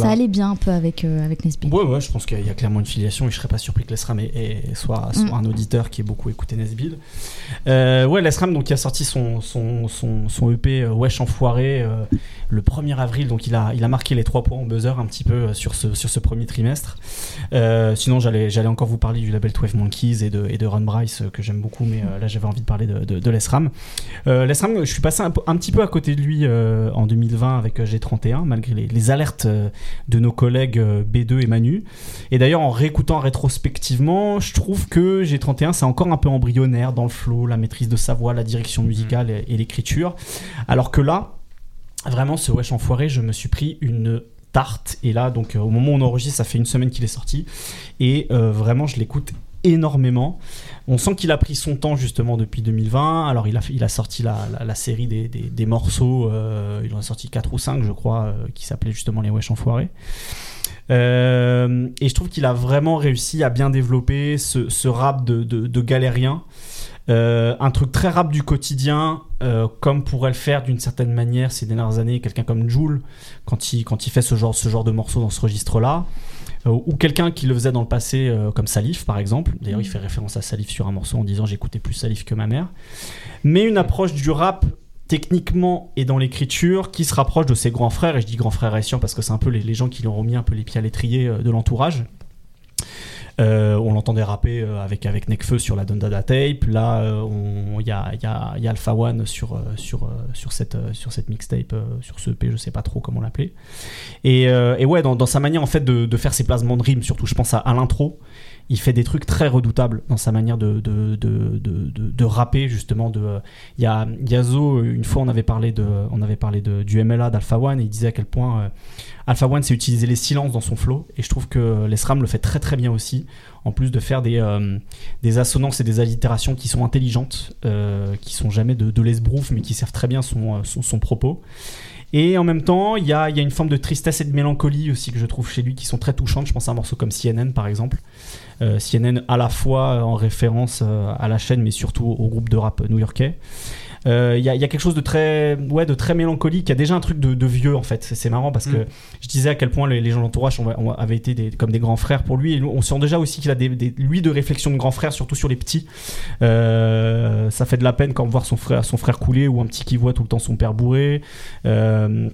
Ça allait bien un peu avec, euh, avec Nesbitt.
Ouais, ouais, je pense qu'il y a clairement une filiation et je serais pas surpris que l'ESRAM mm. soit, un auditeur qui ait beaucoup écouté Nesbitt. Euh, ouais, l'ESRAM qui a sorti son, son, son, EP euh, Wesh Enfoiré euh, le 1er avril, donc il a, il a marqué les trois points en buzzer un petit peu euh, sur ce, sur ce premier trimestre. sinon, j'allais, encore vous parler du label 12 Monkeys et de, et de Ron Bryce que j'aime beaucoup, mais là j'avais envie de parler de, de, de l'ESRAM. l'ESRAM, je suis passé un, petit peu à côté de lui en 2020 avec G31. Hein, malgré les, alertes euh, de nos collègues euh, B2 et Manu. Et d'ailleurs, en réécoutant rétrospectivement, je trouve que G31, c'est encore un peu embryonnaire dans le flow, la maîtrise de sa voix, la direction mhm. musicale et, l'écriture. Alors que là, vraiment, ce Wesh Enfoiré, je me suis pris une tarte. Et là, donc, euh, au moment où on enregistre, ça fait une semaine qu'il est sorti. Et vraiment, je l'écoute énormément. On sent qu'il a pris son temps justement depuis 2020. Alors il a, il a sorti la, la- série des, morceaux, euh, il en a sorti 4 ou 5 je crois, euh, qui s'appelait justement Les Wesh Enfoirés. Euh, et je trouve qu'il a vraiment réussi à bien développer ce, rap de, de, galérien. Un truc très rap du quotidien, comme pourrait le faire d'une certaine manière ces dernières années quelqu'un comme Joule, quand il, quand il fait ce genre, ce genre de morceau dans ce registre-là. Euh, ou quelqu'un qui le faisait dans le passé, euh, comme Salif par exemple. D'ailleurs, il fait référence à Salif sur un morceau en disant J'écoutais plus Salif que ma mère. Mais une approche du rap techniquement et dans l'écriture qui se rapproche de ses grands frères. Et je dis grands frères haïtiens parce que c'est un peu les, les gens qui lui ont remis un peu les pieds à l'étrier euh, de l'entourage. Euh, on l'entendait rapper euh, avec, avec Nekfeu sur la Dundada Tape. Là, euh, il y, a, y, a, y a Alpha One sur, sur, sur cette, sur cette mixtape, sur ce EP, je sais pas trop comment l'appeler. Et, ouais, dans, dans sa manière en fait de, de faire ses placements de rimes, surtout, je pense à l'intro. Il fait des trucs très redoutables dans sa manière de, de, de, de, rapper, justement. Euh, il y a Yazo, une fois, on avait parlé, de, on avait parlé de, du MLA d'Alpha One et il disait à quel point euh, Alpha One c'est utiliser les silences dans son flow. Et je trouve que Lesram le fait très très bien aussi, en plus de faire des, euh, des assonances et des allitérations qui sont intelligentes, euh, qui sont jamais de, de l'esbrouf, mais qui servent très bien son, euh, son, son propos. Et en même temps, il y a, une forme de tristesse et de mélancolie aussi que je trouve chez lui qui sont très touchantes. Je pense à un morceau comme CNN par exemple. Euh, CNN à la fois euh, en référence euh, à la chaîne, mais surtout au groupe de rap new-yorkais. Euh, Il y, a, il y a quelque chose de très, ouais, de très mélancolique. Il y a déjà un truc de, de vieux en fait. C'est marrant parce que
Mm.
je disais à quel point les, les gens de l'entourage ont- ont- avaient été des- comme des grands frères pour lui. Et on sent déjà aussi qu'il a des, des- lui de réflexion de grands frères, surtout sur les petits. Euh, ça fait de la peine quand voir son frère, son frère couler ou un petit qui voit tout le temps son père bourré. Euh,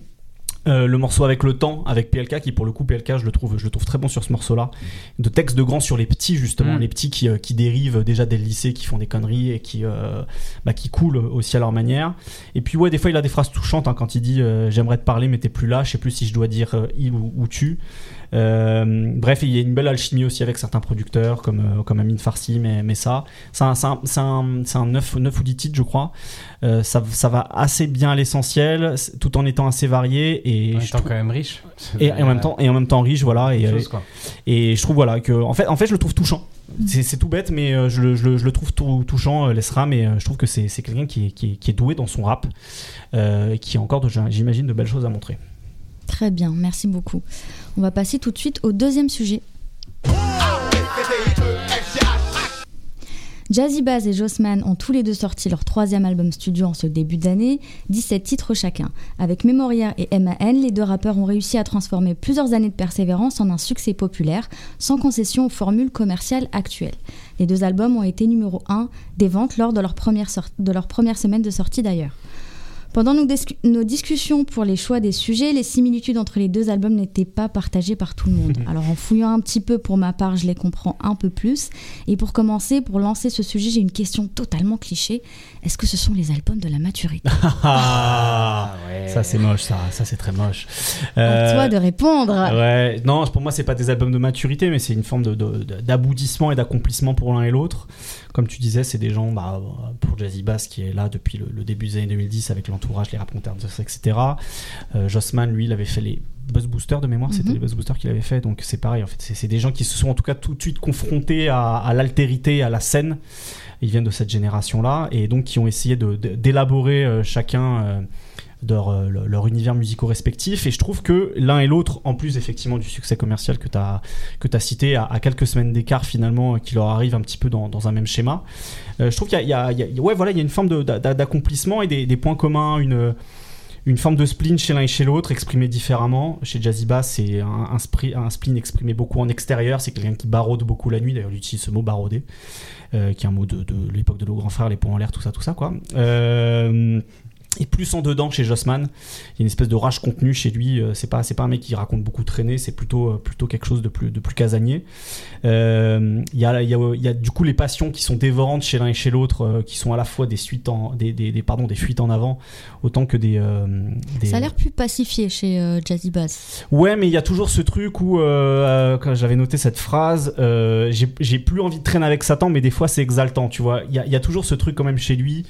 euh, le morceau avec le temps, avec PLK, qui pour le coup PLK, je le trouve, je le trouve très bon sur ce morceau-là. De textes de grands sur les petits justement,
Mm.
les petits qui, euh, qui dérivent déjà des lycées, qui font des conneries et qui, euh, bah, qui coulent aussi à leur manière. Et puis ouais, des fois il a des phrases touchantes hein, quand il dit euh, j'aimerais te parler mais t'es plus là, je sais plus si je dois dire il ou, ou tu. Euh, bref, il y a une belle alchimie aussi avec certains producteurs comme, euh, comme Amin Farsi, mais, mais ça, c'est un, c'est un, c'est un, un 9, 9 ou 10 titres, je crois. Euh, ça, ça va assez bien à l'essentiel, tout en étant assez varié et,
en étant
trouve-
quand même riche.
et, et en même temps et en même temps riche, voilà. Et,
chose,
je trouve voilà que en fait, en fait, je le trouve touchant. C'est, c'est tout bête, mais je, le, je le- je le trouve tou- touchant, Lesra, mais je trouve que c'est, c'est quelqu'un qui est, qui, est, qui est doué dans son rap, euh, et qui a encore, j'imagine, de belles choses à montrer.
Très bien, merci beaucoup. On va passer tout de suite au deuxième sujet. Jazzy Bass et Jossman ont tous les deux sorti leur troisième album studio en ce début d'année, 17 titres chacun. Avec Memoria et MAN, les deux rappeurs ont réussi à transformer plusieurs années de persévérance en un succès populaire, sans concession aux formules commerciales actuelles. Les deux albums ont été numéro 1 des ventes lors de leur première semaine de sortie d'ailleurs. Pendant nos, discu- nos discussions pour les choix des sujets, les similitudes entre les deux albums n'étaient pas partagées par tout le monde. Alors en fouillant un petit peu pour ma part, je les comprends un peu plus. Et pour commencer, pour lancer ce sujet, j'ai une question totalement cliché. Est-ce que ce sont les albums de la maturité?
Ah,
ouais.
ça c'est moche, ça, ça c'est très moche.
À
Euh,
toi de répondre.
Ouais, non, pour moi, c'est pas des albums de maturité, mais c'est une forme de- de- de- d'aboutissement et d'accomplissement pour l'un et l'autre. Comme tu disais, c'est des gens, bah, pour Jazzy Bass qui est là depuis le, le début des années 2010 avec l'entourage, les raconteurs, etc. Euh, Jossman, lui, il avait fait les Buzz Boosters de mémoire, c'était
Mhm.
les Buzz Boosters qu'il avait fait, donc c'est pareil. En fait, c'est des gens qui se sont en tout cas tout de suite confrontés à, à l'altérité, à la scène. Ils viennent de cette génération-là et donc qui ont essayé de- de- d'élaborer euh, chacun. Leur, euh, leur- univers musicaux respectifs et je trouve que l'un et l'autre en plus effectivement du succès commercial que tu as que as cité à, quelques semaines d'écart finalement euh, qui leur arrive un petit peu dans, dans un même schéma Euh, je trouve qu'il y a, ouais voilà il y a une forme de- d'a- d'accomplissement et des, points communs une une forme de spleen chez l'un et chez l'autre, exprimé différemment. Chez Jazzy Bass, c'est un, un, un spleen exprimé beaucoup en extérieur. C'est quelqu'un qui baraude beaucoup la nuit. D'ailleurs, il utilise ce mot barauder, qui est un mot de, de l'époque de nos grands frères, les poings en l'air, tout ça, tout ça, quoi. Euh, et plus en dedans chez Jossman, il y a une espèce de rage contenue chez lui. Euh, c'est pas, c'est pas un mec qui raconte beaucoup traîner, c'est plutôt, euh, plutôt quelque chose de plus, de plus casanier. Euh, Il y, a, il y, a, il y a du coup les passions qui sont dévorantes chez l'un et chez l'autre, euh, qui sont à la fois des suites en, des, des, des- pardon, des fuites en avant, autant que des, euh, des-
Ça a l'air plus pacifié chez euh, Jazzy Bass.
Ouais, mais il y a toujours ce truc où, quand j'avais noté cette phrase, euh, j'ai j'ai plus envie de traîner avec Satan, mais des fois c'est exaltant, tu vois. Il y a, il y a toujours ce truc quand même chez lui.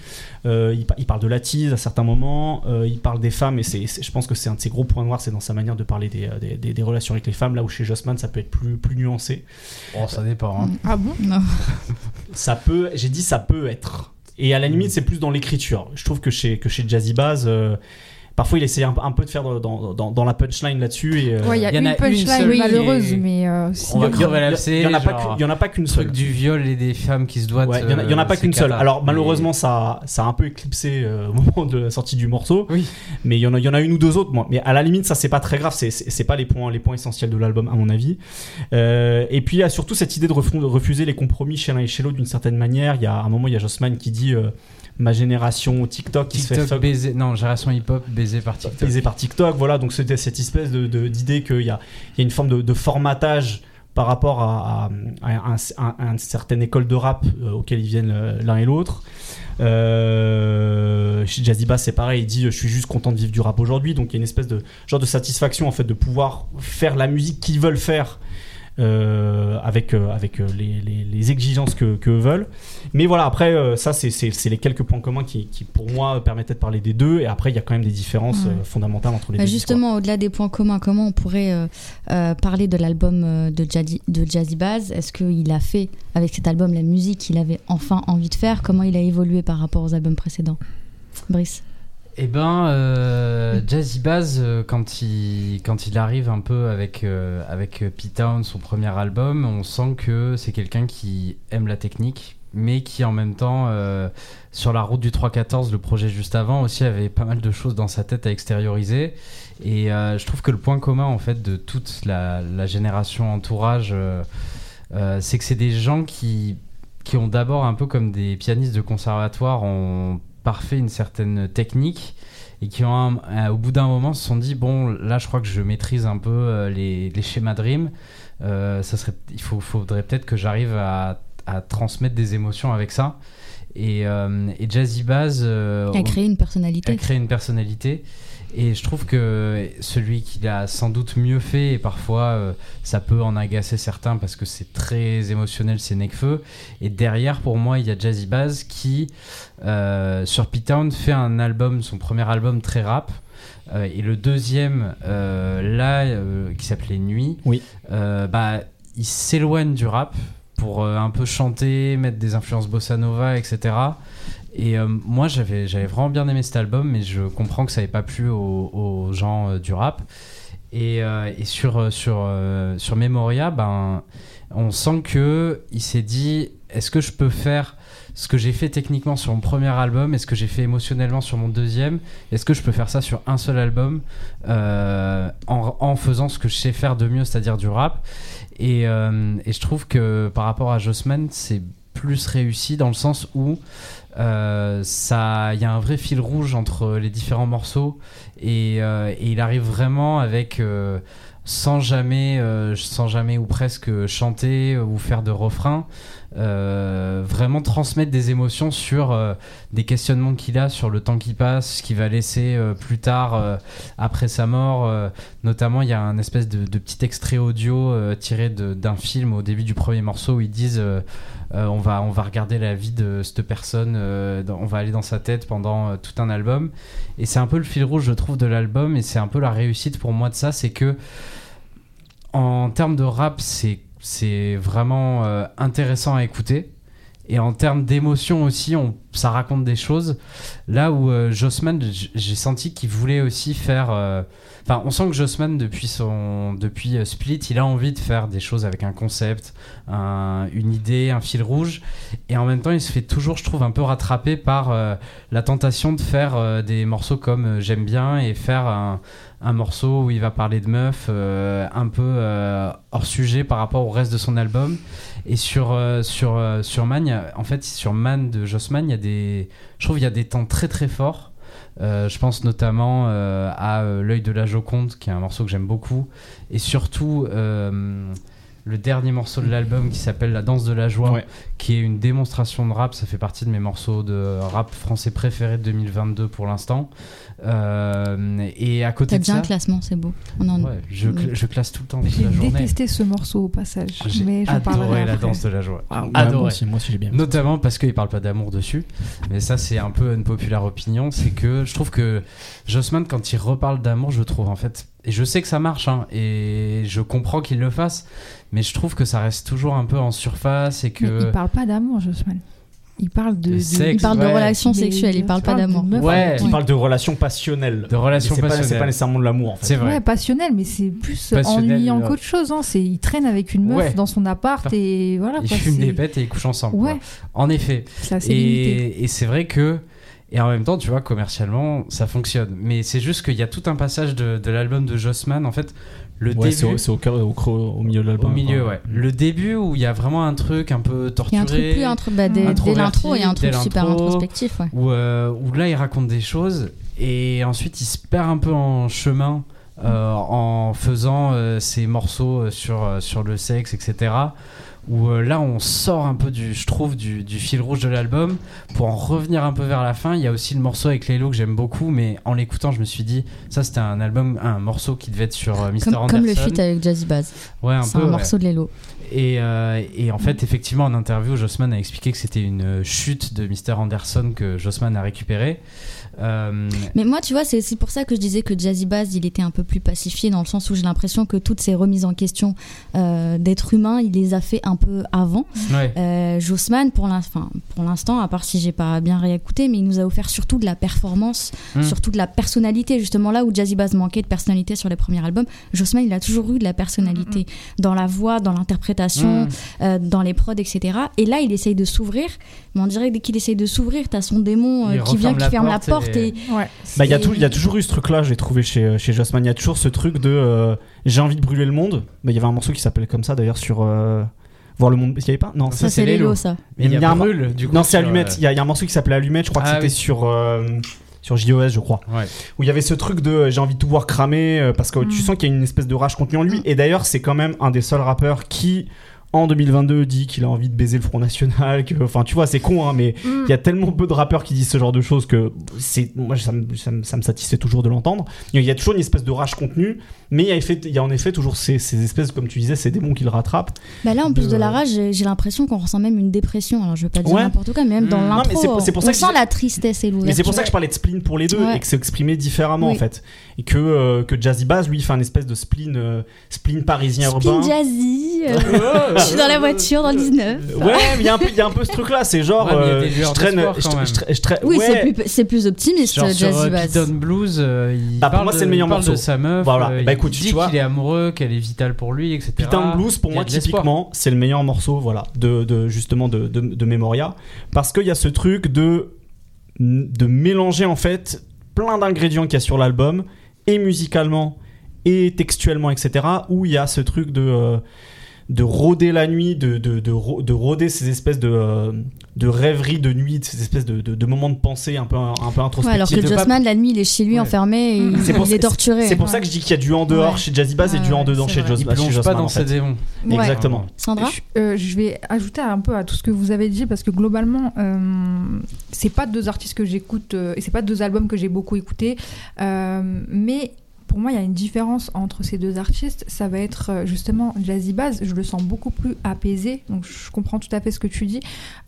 Euh, il, pa- il parle de la tease à certains moments, euh, il parle des femmes, et c'est, c'est- je pense que c'est un de ses gros points noirs, c'est dans sa manière de parler des, euh, des, des- des relations avec les femmes, là où chez Jossman ça peut être plus, plus nuancé.
Bon, ça dépend. hein.
Ah bon?
Non.
Ça peut, j'ai dit ça peut être. Et à la limite, c'est plus dans l'écriture. Je trouve que chez, que chez Jazzy Baz, euh, parfois il essaie un, un peu de faire dans, dans, dans la punchline là-dessus. Et, euh,
Ouais, il y a une
a une
punchline
qui
malheureuse,
est-
mais euh,
On va
il y en-
crever
il y a-
l'abcès,
il y en a pas
genre,
qu'une- il y en a pas qu'une seule.
Truc du viol et des femmes qui se doivent.
Ouais, il y en a- en pas qu'une seule. Alors
Mais-
malheureusement, ça, ça a un peu éclipsé euh, au moment de la sortie du morceau.
Oui.
Mais il y en a, il y en a une ou deux autres. Moi. Mais à la limite, ça c'est pas très grave. C'est, c'est, c'est pas les points, les points essentiels de l'album à mon avis. Euh, et puis il y a surtout cette idée de, refuser les compromis chez l'un et chez l'autre d'une certaine manière. Il y a un moment, il y a Jossman qui dit euh, ma génération TikTok qui se fait
TikTok
fuck
baisé. Non, génération hip-hop baisé par TikTok.
baisé par TikTok. Voilà, donc c'était cette espèce de, de- d'idée qu'il y y a une forme de, de formatage par rapport à, à- à un- à une certaine école de rap euh, auquel ils viennent euh, l'un et l'autre. Euh, chez Jazzy Bass, c'est pareil, il dit je suis juste content de vivre du rap aujourd'hui, donc il y a une espèce de genre de satisfaction en fait de pouvoir faire la musique qu'ils veulent faire. Euh, avec euh, avec euh, les, les- les exigences que, que veulent. Mais voilà après ça c'est les quelques points communs qui, qui pour moi permettaient de parler des deux. Et après il y a quand même des différences
Ouais.
fondamentales entre les
Bah,
deux
justement, au-delà des points communs, comment on pourrait parler de l'album de, Jazzy, de Jazzy Bass Est-ce qu'il a fait, avec cet album, la musique qu'il avait enfin envie de faire? Comment il a évolué par rapport aux albums précédents? Brice
Eh ben, euh, Jazzy Baz, euh, quand il, quand il arrive un peu avec, euh, avec euh, P-Town, son premier album, on sent que c'est quelqu'un qui aime la technique, mais qui en même temps, euh, sur la route du 314, le projet juste avant, aussi avait pas mal de choses dans sa tête à extérioriser. Et euh, je trouve que le point commun, en fait, de toute la, la génération entourage, c'est que c'est des gens qui, qui ont d'abord, un peu comme des pianistes de conservatoire, ont parfait une certaine technique et qui ont un- un- au bout d'un moment se sont dit bon là je crois que je maîtrise un peu euh, les, les schémas Dream Euh, ça serait il faut, faudrait peut-être que j'arrive à, à transmettre des émotions avec ça. Et, euh, et Jazzy Baz euh,
Il a créé une personnalité.
a créé une personnalité Et je trouve que celui qui l'a sans doute mieux fait, et parfois euh, ça peut en agacer certains parce que c'est très émotionnel, c'est Nekfeu. Et derrière, pour moi, il y a Jazzy Baz qui, euh, sur P-Town, fait un album, son premier album très rap. Euh, et le deuxième, là, qui s'appelait Nuit,
Oui.
bah, il s'éloigne du rap pour un peu chanter, mettre des influences bossa nova, etc. Et euh, moi, j'avais, vraiment bien aimé cet album, mais je comprends que ça n'avait pas plu aux, gens euh, du rap. Et, euh, et sur, sur, sur Memoria, ben, on sent que il s'est dit est-ce que je peux faire ce que j'ai fait techniquement sur mon premier album Est-ce que j'ai fait émotionnellement sur mon deuxième Est-ce que je peux faire ça sur un seul album en, en faisant ce que je sais faire de mieux, c'est-à-dire du rap et, et je trouve que par rapport à Jossman, c'est plus réussi dans le sens où euh, ça, il y a un vrai fil rouge entre les différents morceaux et, euh, il arrive vraiment avec euh, sans jamais, sans jamais ou presque chanter ou faire de refrain, vraiment transmettre des émotions sur des questionnements qu'il a sur le temps qui passe, ce qu'il va laisser plus tard après sa mort. notamment, il y a un espèce de, de petit extrait audio tiré d'un film au début du premier morceau où ils disent euh, on, va, on va regarder la vie de cette personne, euh, on va aller dans sa tête pendant euh, tout un album. Et c'est un peu le fil rouge, je trouve, de l'album, et c'est un peu la réussite pour moi de ça, c'est que en termes de rap, c'est c'est vraiment euh, intéressant à écouter. Et en termes d'émotion aussi, ça raconte des choses. Là où euh, Jossman, j'ai senti qu'il voulait aussi faire. euh, Enfin, on sent que Jossman, depuis, son, depuis euh, Split, il a envie de faire des choses avec un concept, un- une idée, un fil rouge. Et en même temps, il se fait toujours, je trouve, un peu rattraper par la tentation de faire des morceaux comme J'aime bien et faire un, un morceau où il va parler de meufs euh, un peu euh, hors sujet par rapport au reste de son album. Et sur, euh, euh, Man, en fait, sur Man de Jossman, il y a des, je trouve il y a des temps très très forts. Je pense notamment à L'œil de la Joconde, qui est un morceau que j'aime beaucoup. Et surtout, le dernier morceau de l'album qui s'appelle La danse de la joie,
Ouais.
qui est une démonstration de rap. Ça fait partie de mes morceaux de rap français préférés de 2022 pour l'instant. Euh, et à côté
T'as
de
bien
ça,
un classement, c'est beau. On en...
ouais, je, cl- je classe tout le temps
J'ai
la journée.
détesté ce morceau au passage,
J'ai
mais j'en parlerai
adoré la danse de la joie.
Ouais, moi aussi, moi aussi j'ai bien. aimé.
Notamment parce qu'il parle pas d'amour dessus. Mais ça, c'est un peu une populaire opinion. C'est que je trouve que Jossman, quand il reparle d'amour, je trouve en fait. Et je sais que ça marche, hein, et je comprends qu'il le fasse. Mais je trouve que ça reste toujours un peu en surface et
Mais
que.
il parle pas d'amour, Jossman. Il parle de.
Sexe,
Il parle de relations sexuelles, il parle pas d'amour.
Ouais.
qui- parle de relations passionnelles.
De relations
Mais c'est pas-
passionnelles.
nécessairement de l'amour en fait.
C'est vrai.
Ouais, passionnel, mais c'est plus
Passionnel,
ennuyant qu'autre chose. Hein. C'est, il traîne avec une meuf
Ouais.
dans son appart et voilà.
Ils
quoi,
fument des pètes et ils couchent ensemble. quoi.
Ouais,
En effet.
c'est assez limité.
Et, et c'est vrai que. Et en même temps, tu vois, commercialement, ça fonctionne. Mais c'est juste qu'il y a tout un passage de, de l'album de Jossman. En fait, le
Ouais, c'est
début.
au, c'est au, cœur- au, creux- au milieu de
Au
l'album.
milieu,
quoi.
ouais. Le début où il y a vraiment un truc un peu
Il y a
torturé.
un truc plus intro... bah, dès, dès l'intro, il y a un truc super introspectif. Ouais.
où, euh, où là il raconte des choses et ensuite il se perd un peu en chemin euh, en faisant euh, ses morceaux euh, sur, sur le sexe, etc. Où là on sort un peu du, je trouve, du, du fil rouge de l'album pour en revenir un peu vers la fin. Il y a aussi le morceau avec Lélo que j'aime beaucoup, mais en l'écoutant je me suis dit ça c'était un album, un morceau qui devait être sur Mr.
Comme,
Anderson.
comme le feat avec Jazzy Bass.
Ouais, un
C'est un
ouais.
morceau de Lelo.
Et, euh, et en fait, effectivement, en interview, Jossman a expliqué que c'était une chute de Mr. Anderson que Jossman a récupéré. Euh,
Mais moi, tu vois, c'est aussi pour ça que je disais que Jazzy Bass, il était un peu plus pacifié, dans le sens où j'ai l'impression que toutes ces remises en question euh, d'être humain, il les a fait un peu avant.
ouais.
Euh, Jossman, pour l'instant, à part si j'ai pas bien réécouté, mais il nous a offert surtout de la performance,
Mm.
surtout de la personnalité. Justement, là où Jazzy Bass manquait de personnalité sur les premiers albums, Jossman, il a toujours eu de la personnalité dans la voix, dans l'interprétation, euh, dans les prods, etc. Et là, il essaye de s'ouvrir, mais on dirait que dès qu'il essaye de s'ouvrir, t'as son démon euh, qui vient, qui ferme la
porte
porte
et-
et,
Ouais.
Bah, il y, a y toujours eu ce truc-là, j'ai trouvé chez, chez Jossman. Il y a toujours ce truc de euh, j'ai envie de brûler le monde. Bah, Il y avait un morceau qui s'appelait comme ça d'ailleurs sur euh, Voir le monde. Il y avait pas? Non,
Ça, c'est. Lelo,
ça.
Mais il y
a
Brûle, du coup.
non c'est Allumette. Il y, a- il y a un morceau qui s'appelait Allumette, je crois
Ah
que c'était
oui.
sur, euh, sur JOS, je crois.
euh, Ouais.
Où il y avait ce truc de euh, j'ai envie de tout voir cramer euh, parce que tu
Mm.
sens qu'il y a une espèce de rage contenue en lui. Et d'ailleurs, c'est quand même un des seuls rappeurs qui, en 2022 dit qu'il a envie de baiser le Front National. Que, enfin, tu vois, c'est con, hein, mais
Mm.
il y a tellement peu de rappeurs qui disent ce genre de choses que c'est, moi, ça me, ça me- ça me satisfait toujours de l'entendre. Il y a toujours une espèce de rage contenue, mais il y a, effet- il y a en effet toujours ces, ces espèces, comme tu disais, ces démons qui le rattrapent.
Bah là, en plus
de-
de la rage, j'ai j'ai l'impression qu'on ressent même une dépression. Alors, je veux pas dire
Ouais.
n'importe quoi, mais même dans l'intro,
c'est pour- c'est pour
on
ça que
sent la tristesse et l'ouverture.
Mais c'est pour ça que je parlais de spleen pour les deux
Ouais.
et que c'est exprimé différemment
Oui.
en fait. Et que, euh, que Jazzy Bass, lui, fait un espèce de spleen, euh, spleen parisien
Spin
urbain.
jazzy. euh, je suis dans la voiture dans le 19.
Euh, Ouais, mais il y, a un peu- il y a un peu ce truc-là. C'est genre,
Ouais,
euh, je traîne. je
quand
tra-
même.
je tra- je tra-
Oui,
ouais.
c'est plus, c'est plus optimiste, Jazzy
euh,
Bass.
Blues, euh, il
Bah,
parle
moi, c'est le meilleur morceau.
de sa meuf.
Voilà. Écoute, tu
dit
vois.
qu'il est amoureux, qu'elle est vitale pour lui, etc.
Putain Blues, pour moi,
de
typiquement, c'est le meilleur morceau voilà, de, de- justement de, de, de Memoria. Parce qu'il y a ce truc de, de mélanger en fait plein d'ingrédients qu'il y a sur l'album, et musicalement, et textuellement, etc. Où il y a ce truc de, euh, de rôder la nuit, de, de, de, de rôder ces espèces de, euh, de rêveries de nuit, ces espèces de, de, de moments de pensée un peu, un peu
Ouais, alors que
de pas-
Jossman, la nuit, il est chez lui
Ouais.
enfermé et il,
C'est pour
il
ça-
est torturé.
C'est pour ça
Ouais.
que je dis qu'il y a du en dehors
Ouais.
chez Jazzy Bass et du en dedans chez. Joss,
Il
chez
plonge
Jossman,
pas dans
en fait.
ses démons.
Ouais.
Exactement.
Sandra
Je, euh, je vais ajouter un peu à tout ce que vous avez dit parce que globalement, euh, c'est pas deux artistes que j'écoute euh, et c'est pas deux albums que j'ai beaucoup écoutés, euh, mais pour moi, il y a une différence entre ces deux artistes. Ça va être euh, justement Jazzy Bass. Je le sens beaucoup plus apaisé. Donc, je comprends tout à fait ce que tu dis.